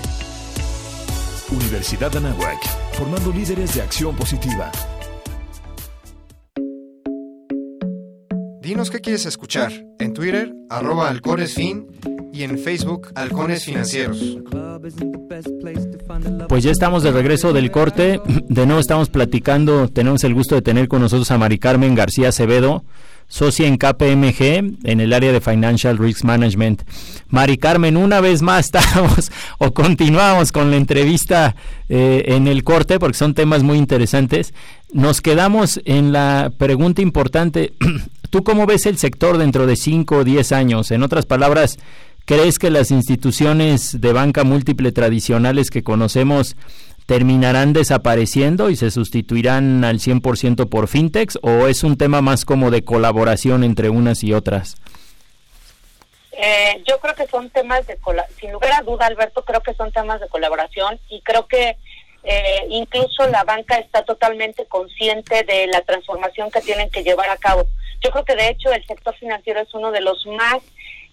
Universidad Anáhuac, formando líderes de acción positiva. Dinos qué quieres escuchar. En Twitter, arroba halconesfin y en Facebook, Halcones Financieros. Pues ya estamos de regreso del corte. De nuevo estamos platicando. Tenemos el gusto de tener con nosotros a Mari Carmen García Acevedo, socia en KPMG en el área de Financial Risk Management. Mari Carmen, una vez más estamos o continuamos con la entrevista eh, en el corte porque son temas muy interesantes. Nos quedamos en la pregunta importante. ¿Tú cómo ves el sector dentro de 5 o 10 años? En otras palabras, ¿crees que las instituciones de banca múltiple tradicionales que conocemos terminarán desapareciendo y se sustituirán al 100% por fintechs o es un tema más como de colaboración entre unas y otras? Eh, yo creo que son temas de, sin lugar a duda, Alberto, creo que son temas de colaboración y creo que eh, incluso la banca está totalmente consciente de la transformación que tienen que llevar a cabo. Yo creo que de hecho el sector financiero es uno de los más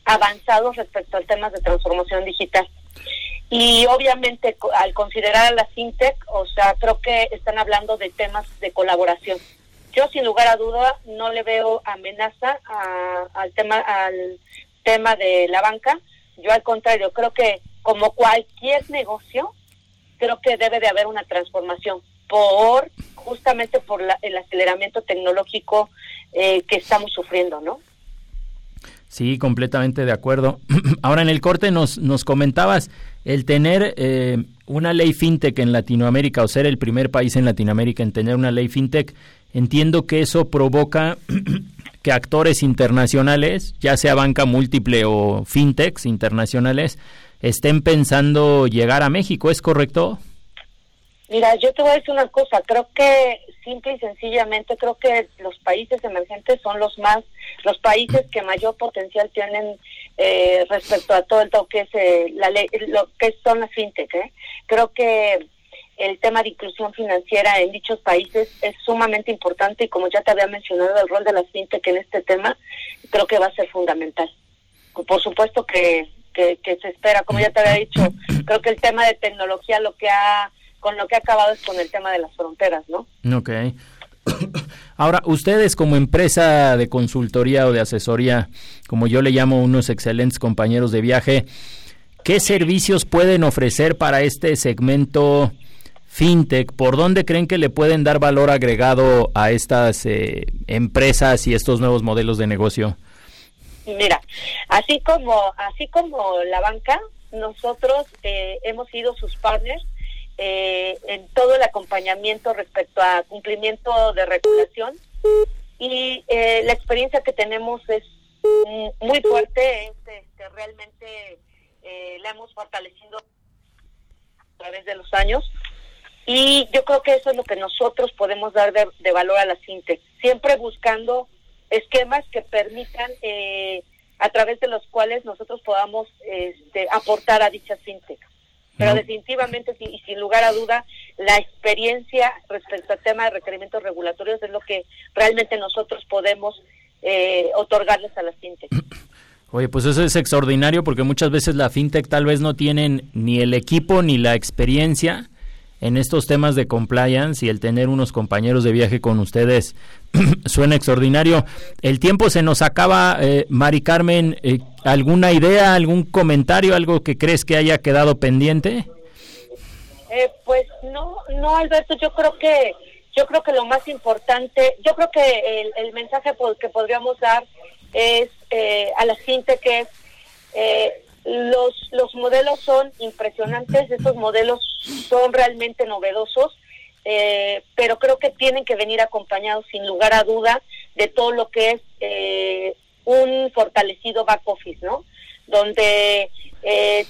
avanzados respecto al tema de transformación digital. Y obviamente al considerar a la fintech, o sea, creo que están hablando de temas de colaboración. Yo sin lugar a duda no le veo amenaza al tema al tema de la banca. Yo al contrario creo que como cualquier negocio, creo que debe de haber una transformación por justamente por el aceleramiento tecnológico eh, que estamos sufriendo, ¿no? Sí, completamente de acuerdo. Ahora en el corte nos, nos comentabas el tener eh, una ley fintech en Latinoamérica o ser el primer país en Latinoamérica en tener una ley fintech, entiendo que eso provoca que actores internacionales, ya sea banca múltiple o fintechs internacionales, estén pensando llegar a México, ¿es correcto? Mira, yo te voy a decir una cosa, creo que simple y sencillamente creo que los países emergentes son los más, los países que mayor potencial tienen eh, respecto a todo el que es eh, la ley, lo que son las fintech. ¿eh? Creo que el tema de inclusión financiera en dichos países es sumamente importante y como ya te había mencionado el rol de las fintech en este tema, creo que va a ser fundamental. Por supuesto que, que, que se espera, como ya te había dicho, creo que el tema de tecnología lo que ha con lo que ha acabado es con el tema de las fronteras, ¿no? Ok. Ahora, ustedes como empresa de consultoría o de asesoría, como yo le llamo unos excelentes compañeros de viaje, ¿qué servicios pueden ofrecer para este segmento fintech? ¿Por dónde creen que le pueden dar valor agregado a estas eh, empresas y estos nuevos modelos de negocio? Mira, así como así como la banca, nosotros eh, hemos sido sus partners eh, en todo el acompañamiento respecto a cumplimiento de regulación y eh, la experiencia que tenemos es muy fuerte, este, realmente eh, la hemos fortalecido a través de los años y yo creo que eso es lo que nosotros podemos dar de, valor a la fintech, siempre buscando esquemas que permitan eh, a través de los cuales nosotros podamos este, aportar a dichas fintech. Pero definitivamente, y sin lugar a duda, la experiencia respecto al tema de requerimientos regulatorios es lo que realmente nosotros podemos eh, otorgarles a las fintech. Oye, pues eso es extraordinario porque muchas veces la fintech tal vez no tienen ni el equipo ni la experiencia en estos temas de compliance y el tener unos compañeros de viaje con ustedes suena extraordinario. El tiempo se nos acaba, eh, Mari Carmen. Eh, ¿Alguna idea, algún comentario, algo que crees que haya quedado pendiente? Eh, pues no, no, Alberto. Yo creo que yo creo que lo más importante, yo creo que el, el mensaje que podríamos dar es eh, a la gente que es los, los modelos son impresionantes, estos modelos son realmente novedosos, eh, pero creo que tienen que venir acompañados sin lugar a duda de todo lo que es eh, un fortalecido back office, ¿no? Donde, eh,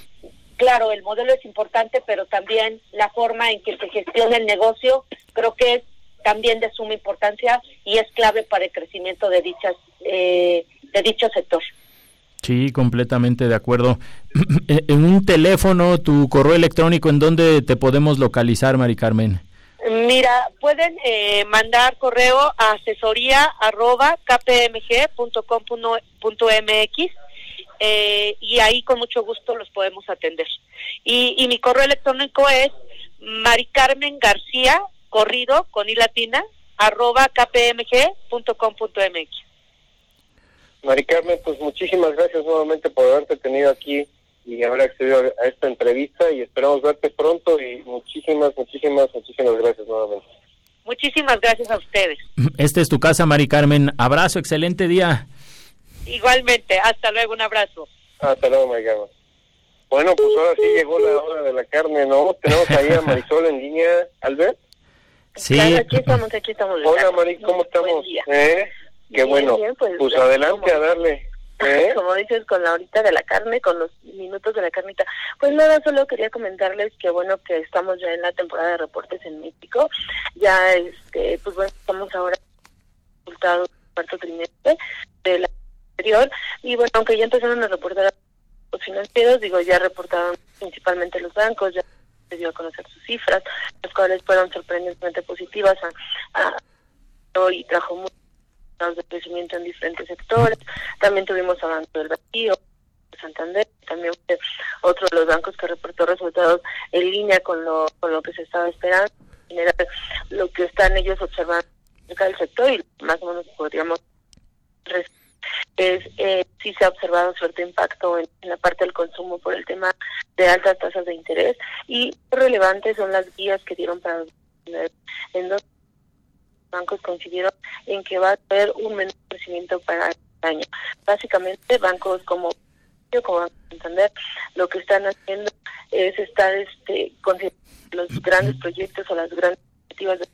claro, el modelo es importante, pero también la forma en que se gestiona el negocio creo que es también de suma importancia y es clave para el crecimiento de dichas de dicho sector. Sí, completamente de acuerdo. en un teléfono, tu correo electrónico, ¿en dónde te podemos localizar, Mari Carmen? Mira, pueden eh, mandar correo a asesoría arroba kpmg.com.mx eh, y ahí con mucho gusto los podemos atender. Y, y mi correo electrónico es maricarmen garcía corrido con i latina arroba kpmg.com.mx. Mari Carmen, pues muchísimas gracias nuevamente por haberte tenido aquí y haber accedido a esta entrevista y esperamos verte pronto y muchísimas, muchísimas, muchísimas gracias nuevamente. Muchísimas gracias a ustedes. Esta es tu casa, Mari Carmen. Abrazo, excelente día. Igualmente, hasta luego, un abrazo. Hasta luego, Mari Carmen. Bueno, pues ahora sí llegó la hora de la carne, ¿no? Tenemos ahí a Marisol en línea. ¿Albert? Sí. aquí estamos, aquí estamos. Hola, Mari, ¿cómo estamos? ¿Eh? Qué bueno. pues, pues adelante a darle. ¿eh? Como dices, con la horita de la carne, con los minutos de la carnita. Pues nada, solo quería comentarles que bueno que estamos ya en la temporada de reportes en México. Ya, este, pues bueno, estamos ahora resultados del cuarto trimestre de la anterior. Y bueno, aunque ya empezaron a reportar los financieros, digo, ya reportaron principalmente los bancos, ya se dio a conocer sus cifras, las cuales fueron sorprendentemente positivas a, a y trajo mucho de crecimiento en diferentes sectores. También tuvimos a Banco del Vacío, Santander, también fue otro de los bancos que reportó resultados en línea con lo, con lo que se estaba esperando. lo que están ellos observando cerca del sector y más o menos podríamos es eh, sí se ha observado cierto impacto en, la parte del consumo por el tema de altas tasas de interés y relevantes son las guías que dieron para en dos bancos coincidieron en que va a haber un menor crecimiento para este año. Básicamente, bancos como como Banco Santander, lo que están haciendo es estar este con los grandes proyectos o las grandes iniciativas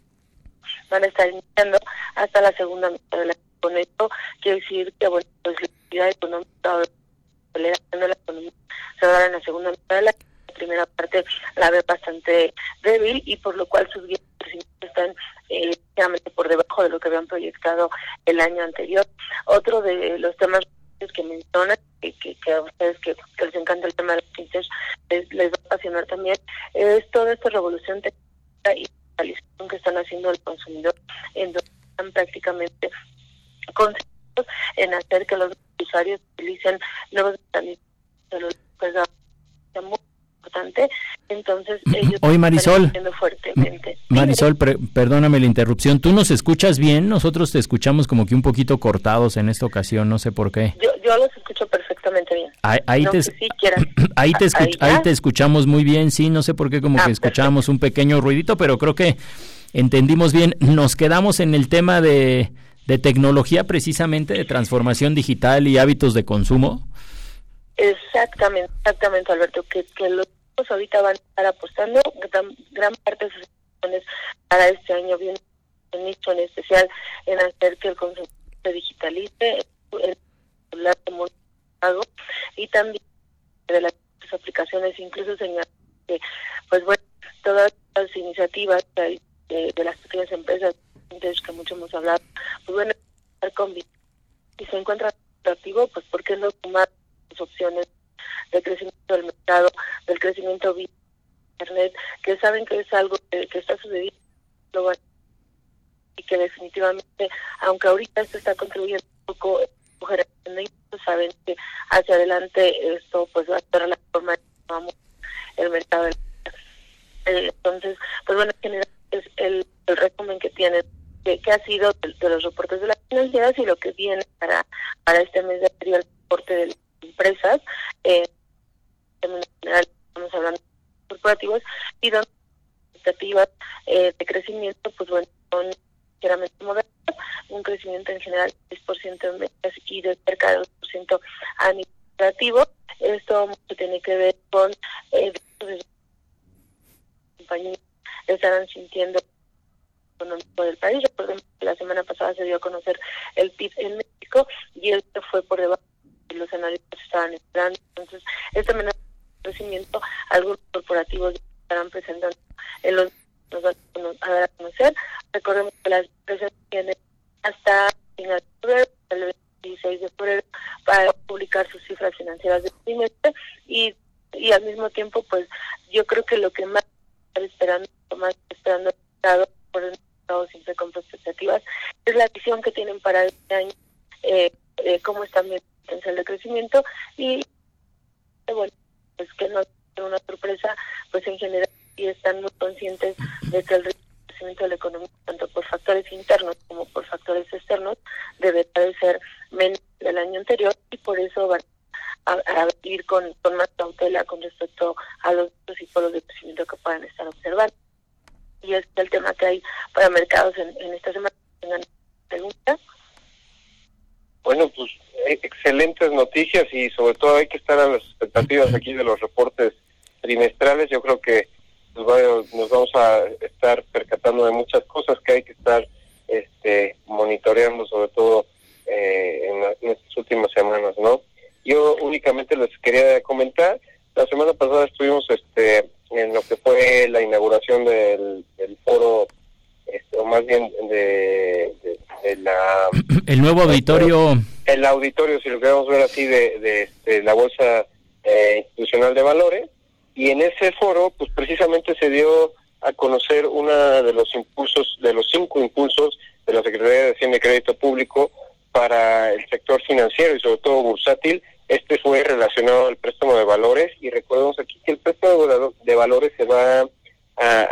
van a estar iniciando hasta la segunda mitad del año. Con esto quiere decir que bueno, pues la actividad económica la economía se va a dar en la segunda mitad del año, primera parte la ve bastante débil y por lo cual sus guías están eh, por debajo de lo que habían proyectado el año anterior. Otro de los temas que mencionan, que, que, a ustedes que, les encanta el tema de los fintech les, va a apasionar también, es toda esta revolución tecnológica y digitalización que están haciendo el consumidor, en donde están prácticamente concentrados en hacer que los usuarios utilicen nuevos mecanismos pues, muy importante. Entonces ellos Hoy Marisol fuertemente. Marisol perdóname la interrupción tú nos escuchas bien nosotros te escuchamos como que un poquito cortados en esta ocasión no sé por qué. Yo, yo los escucho perfectamente bien. Ahí, te, ahí te ahí, te escuchamos muy bien sí no sé por qué como ah, que escuchamos un pequeño ruidito pero creo que entendimos bien. Nos quedamos en el tema de de tecnología precisamente de transformación digital y hábitos de consumo. Exactamente, exactamente, Alberto, que, que los ahorita van a estar apostando gran, parte de sus acciones para este año, bien en especial en hacer que el consumo se digitalice, el celular de y también de las aplicaciones, incluso señalar que, pues bueno, todas las iniciativas de, las pequeñas empresas que mucho hemos hablado, pues bueno, con y se encuentran activo, pues porque no tomar opciones de crecimiento del mercado, del crecimiento de Internet, que saben que es algo que, está sucediendo y que definitivamente, aunque ahorita esto está contribuyendo un poco, saben que hacia adelante esto pues va a ser la forma que vamos el mercado. Eh, entonces, pues bueno, en general es el, el resumen que tienen que, ha sido de, los reportes de las financieras y lo que viene para, para este mes de abril el reporte del empresas, eh, en general estamos hablando de corporativos, y donde expectativas eh, de crecimiento, pues bueno, son ligeramente modernas, un crecimiento en general de 6% en ventas y de cerca del 2% administrativo. Esto mucho tiene que ver con eh, compañías estarán sintiendo económico del país. Recordemos que la semana pasada se dio a conocer el PIB en México y esto fue por debajo los analistas estaban esperando. Entonces, este menor crecimiento, algunos corporativos estarán presentando en los nos van a dar a conocer. Recordemos que las empresas tienen hasta final de el 26 de febrero, para publicar sus cifras financieras de trimestre y, y al mismo tiempo, pues yo creo que lo que más esperando, más esperando el Estado, por el Estado siempre con expectativas, es la visión que tienen para este año, eh, eh, cómo están viendo y bueno, pues que no es una sorpresa, pues en general y están muy conscientes de que el crecimiento de la economía, tanto por factores internos como por factores externos, debe de ser menos del año anterior y por eso van a, ir con, con, más cautela con respecto a los polos de crecimiento que puedan estar observando. Y este es el tema que hay para mercados en, en esta semana. ¿Tengan preguntas? Bueno, pues eh, excelentes noticias y sobre todo hay que estar a las expectativas aquí de los reportes trimestrales. Yo creo que nos, vamos a estar percatando de muchas cosas que hay que estar este, monitoreando, sobre todo eh, en, estas últimas semanas, ¿no? Yo únicamente les quería comentar, la semana pasada estuvimos este, en lo que fue la inauguración del, del foro este, o más bien de, la... El nuevo auditorio... Auditorio, si lo queremos ver así, de, la Bolsa eh, Institucional de Valores. Y en ese foro, pues precisamente se dio a conocer una de los impulsos, de los cinco impulsos de la Secretaría de Hacienda y Crédito Público para el sector financiero y sobre todo bursátil. Este fue relacionado al préstamo de valores y recordemos aquí que el préstamo de valores se va a,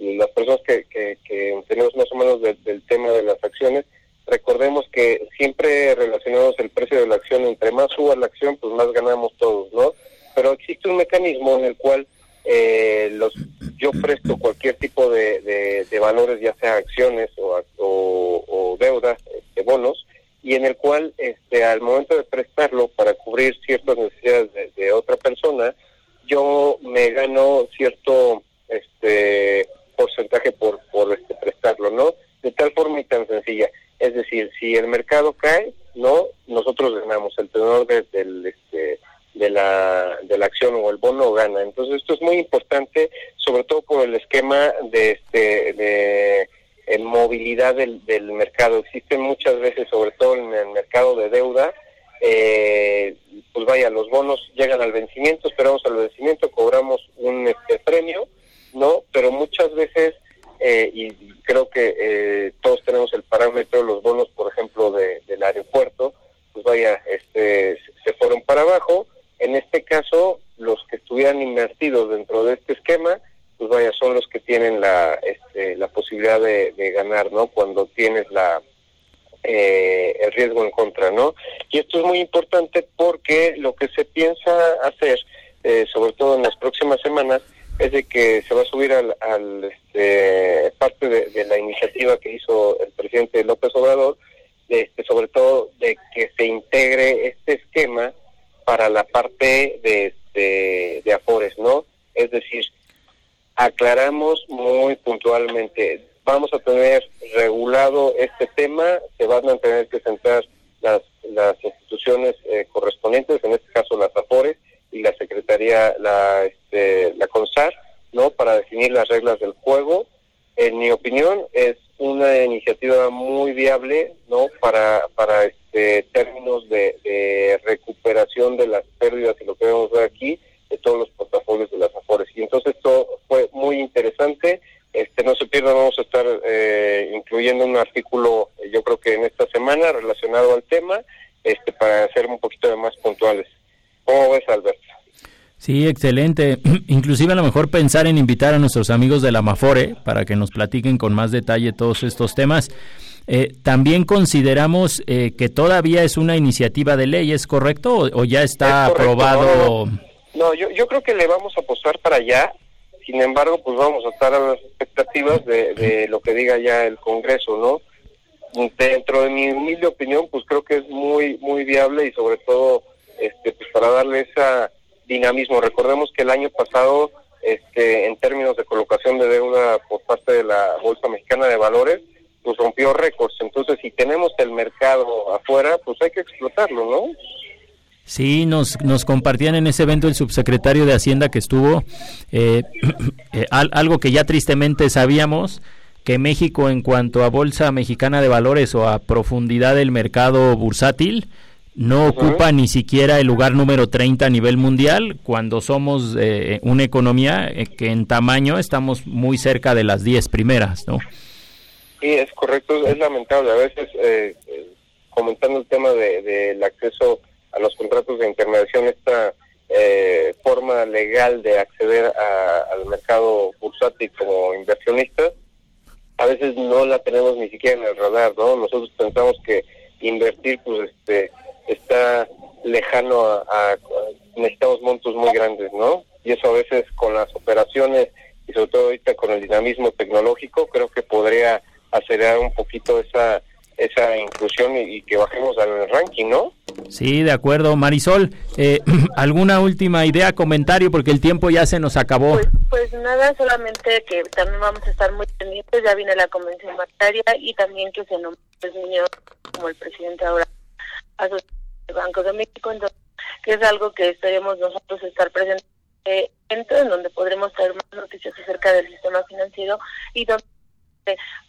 las personas que, que, tenemos más o menos del tema de las acciones, recordemos que siempre relacionamos el precio de la acción, entre más suba la acción, pues más ganamos todos, ¿no? Pero existe un mecanismo en el cual eh, los yo presto cualquier tipo de, de, valores, ya sea o, o, deudas, este, bonos, y en el cual este, al momento de prestarlo para cubrir ciertas necesidades de, otra persona, yo me gano cierto este porcentaje por, por este prestarlo, ¿no? De tal forma y tan sencilla. Es decir, si el mercado cae, no, nosotros ganamos, el tenor de, del, este, de, la, de la acción o el bono gana. Entonces esto muy importante, sobre todo por el esquema de este de en movilidad del, del mercado. Existen muchas veces, sobre todo en el mercado de deuda, eh, pues vaya, los bonos llegan al vencimiento, esperamos al vencimiento, cobramos un este, premio, ¿no? Pero muchas veces, eh, y creo que eh, todos tenemos el parámetro, los bonos, por ejemplo, de, del aeropuerto, pues vaya, este, se fueron para abajo. En este caso, los que estuvieran invertidos dentro de este esquema, pues vaya, son los que tienen la, este, la posibilidad de, ganar, ¿no? Cuando tienes la eh, el riesgo en contra, ¿no? Y esto es muy importante porque lo que se piensa hacer, eh, sobre todo en las próximas semanas, es de que se va a subir al, este, parte de, la iniciativa que hizo el presidente López Obrador, este, sobre todo de que se integre este esquema para la parte de, este, de Afores, ¿no? Es decir, aclaramos muy puntualmente, vamos a tener regulado este tema, se van a tener que centrar las, las instituciones eh, correspondientes, en este caso las AFORES y la Secretaría, la, este, la CONSAR, ¿no? Para definir las reglas del juego. En mi opinión, es una iniciativa muy viable, ¿no? Para, para este, términos de, de recuperación de las pérdidas y lo que vemos aquí, de todos los portafolios de las AFORES. Y entonces fue muy interesante. Este, no se pierdan, vamos a estar eh, incluyendo un artículo, eh, yo creo que en esta semana, relacionado al tema, este, para ser un poquito de más puntuales. ¿Cómo ves, Alberto? Sí, excelente. Inclusive a lo mejor pensar en invitar a nuestros amigos de la Mafore para que nos platiquen con más detalle todos estos temas. Eh, también consideramos que todavía es una iniciativa de ley, ¿es correcto? ¿O, ya está aprobado? No, yo, yo creo que le vamos a apostar para allá. Sin embargo, pues vamos a estar a las expectativas de, de lo que diga ya el Congreso, ¿no? Dentro de mi humilde opinión, pues creo que es muy muy viable y sobre todo este pues para darle esa dinamismo. Recordemos que el año pasado este en términos de colocación de deuda por parte de la Bolsa Mexicana de Valores, pues rompió récords. Entonces, si tenemos el mercado afuera, pues hay que explotarlo, ¿no? Sí, nos, nos compartían en ese evento el subsecretario de Hacienda que estuvo, eh, eh, algo que ya tristemente sabíamos, que México en cuanto a Bolsa Mexicana de Valores o a profundidad del mercado bursátil, no ocupa ni siquiera el lugar número 30 a nivel mundial, cuando somos eh, una economía que en tamaño estamos muy cerca de las 10 primeras, ¿no? Sí, es correcto, es lamentable. A veces, comentando el tema del de, acceso a los contratos de intermediación esta eh, forma legal de acceder al mercado bursátil como inversionista, a veces no la tenemos ni siquiera en el radar, ¿no? Nosotros pensamos que invertir pues este está lejano a, necesitamos montos muy grandes, ¿no? Y eso a veces con las operaciones y sobre todo ahorita con el dinamismo tecnológico creo que podría acelerar un poquito esa esa inclusión y, que bajemos al ranking, ¿no? Sí, de acuerdo. Marisol, eh, ¿alguna última idea, comentario? Porque el tiempo ya se nos acabó. Pues, pues, nada, solamente que también vamos a estar muy pendientes. Ya viene la convención bancaria y también que se nombre el señor como el presidente ahora del Banco de México, entonces, que es algo que esperemos nosotros estar presentes en donde podremos tener más noticias acerca del sistema financiero y donde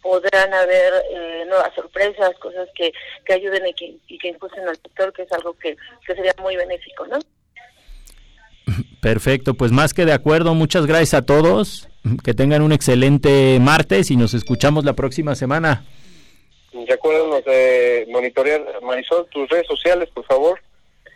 podrán haber eh, nuevas sorpresas, cosas que, que ayuden y que, y que impulsen al sector, que es algo que, que sería muy benéfico, ¿no? Perfecto, pues más que de acuerdo, muchas gracias a todos, que tengan un excelente martes y nos escuchamos la próxima semana. Recuérdanos de monitorear, Marisol, tus redes sociales, por favor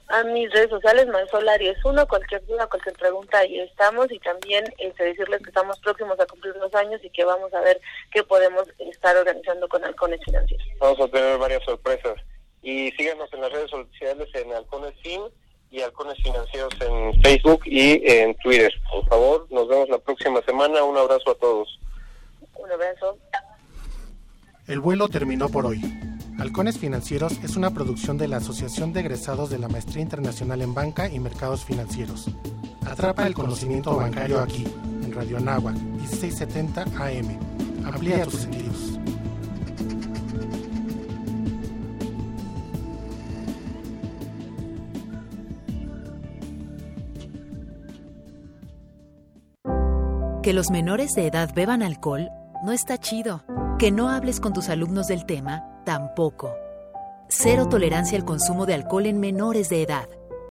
a mis redes sociales, Marisol Aries 1, cualquier duda, cualquier pregunta, ahí estamos y también este, decirles que estamos próximos a cumplir los años y que vamos a ver qué podemos estar organizando con Halcones Financieros. Vamos a tener varias sorpresas y síganos en las redes sociales en Halcones Fin y Halcones Financieros en Facebook y en Twitter. Por favor, nos vemos la próxima semana. Un abrazo a todos. Un abrazo. El vuelo terminó por hoy. Halcones Financieros es una producción de la Asociación de Egresados de la Maestría Internacional en Banca y Mercados Financieros. Atrapa el conocimiento bancario aquí, en Radio Anáhuac, 1670 AM. Amplía tus sentidos. Que los menores de edad beban alcohol no está chido. Que no hables con tus alumnos del tema tampoco. Cero tolerancia al consumo de alcohol en menores de edad.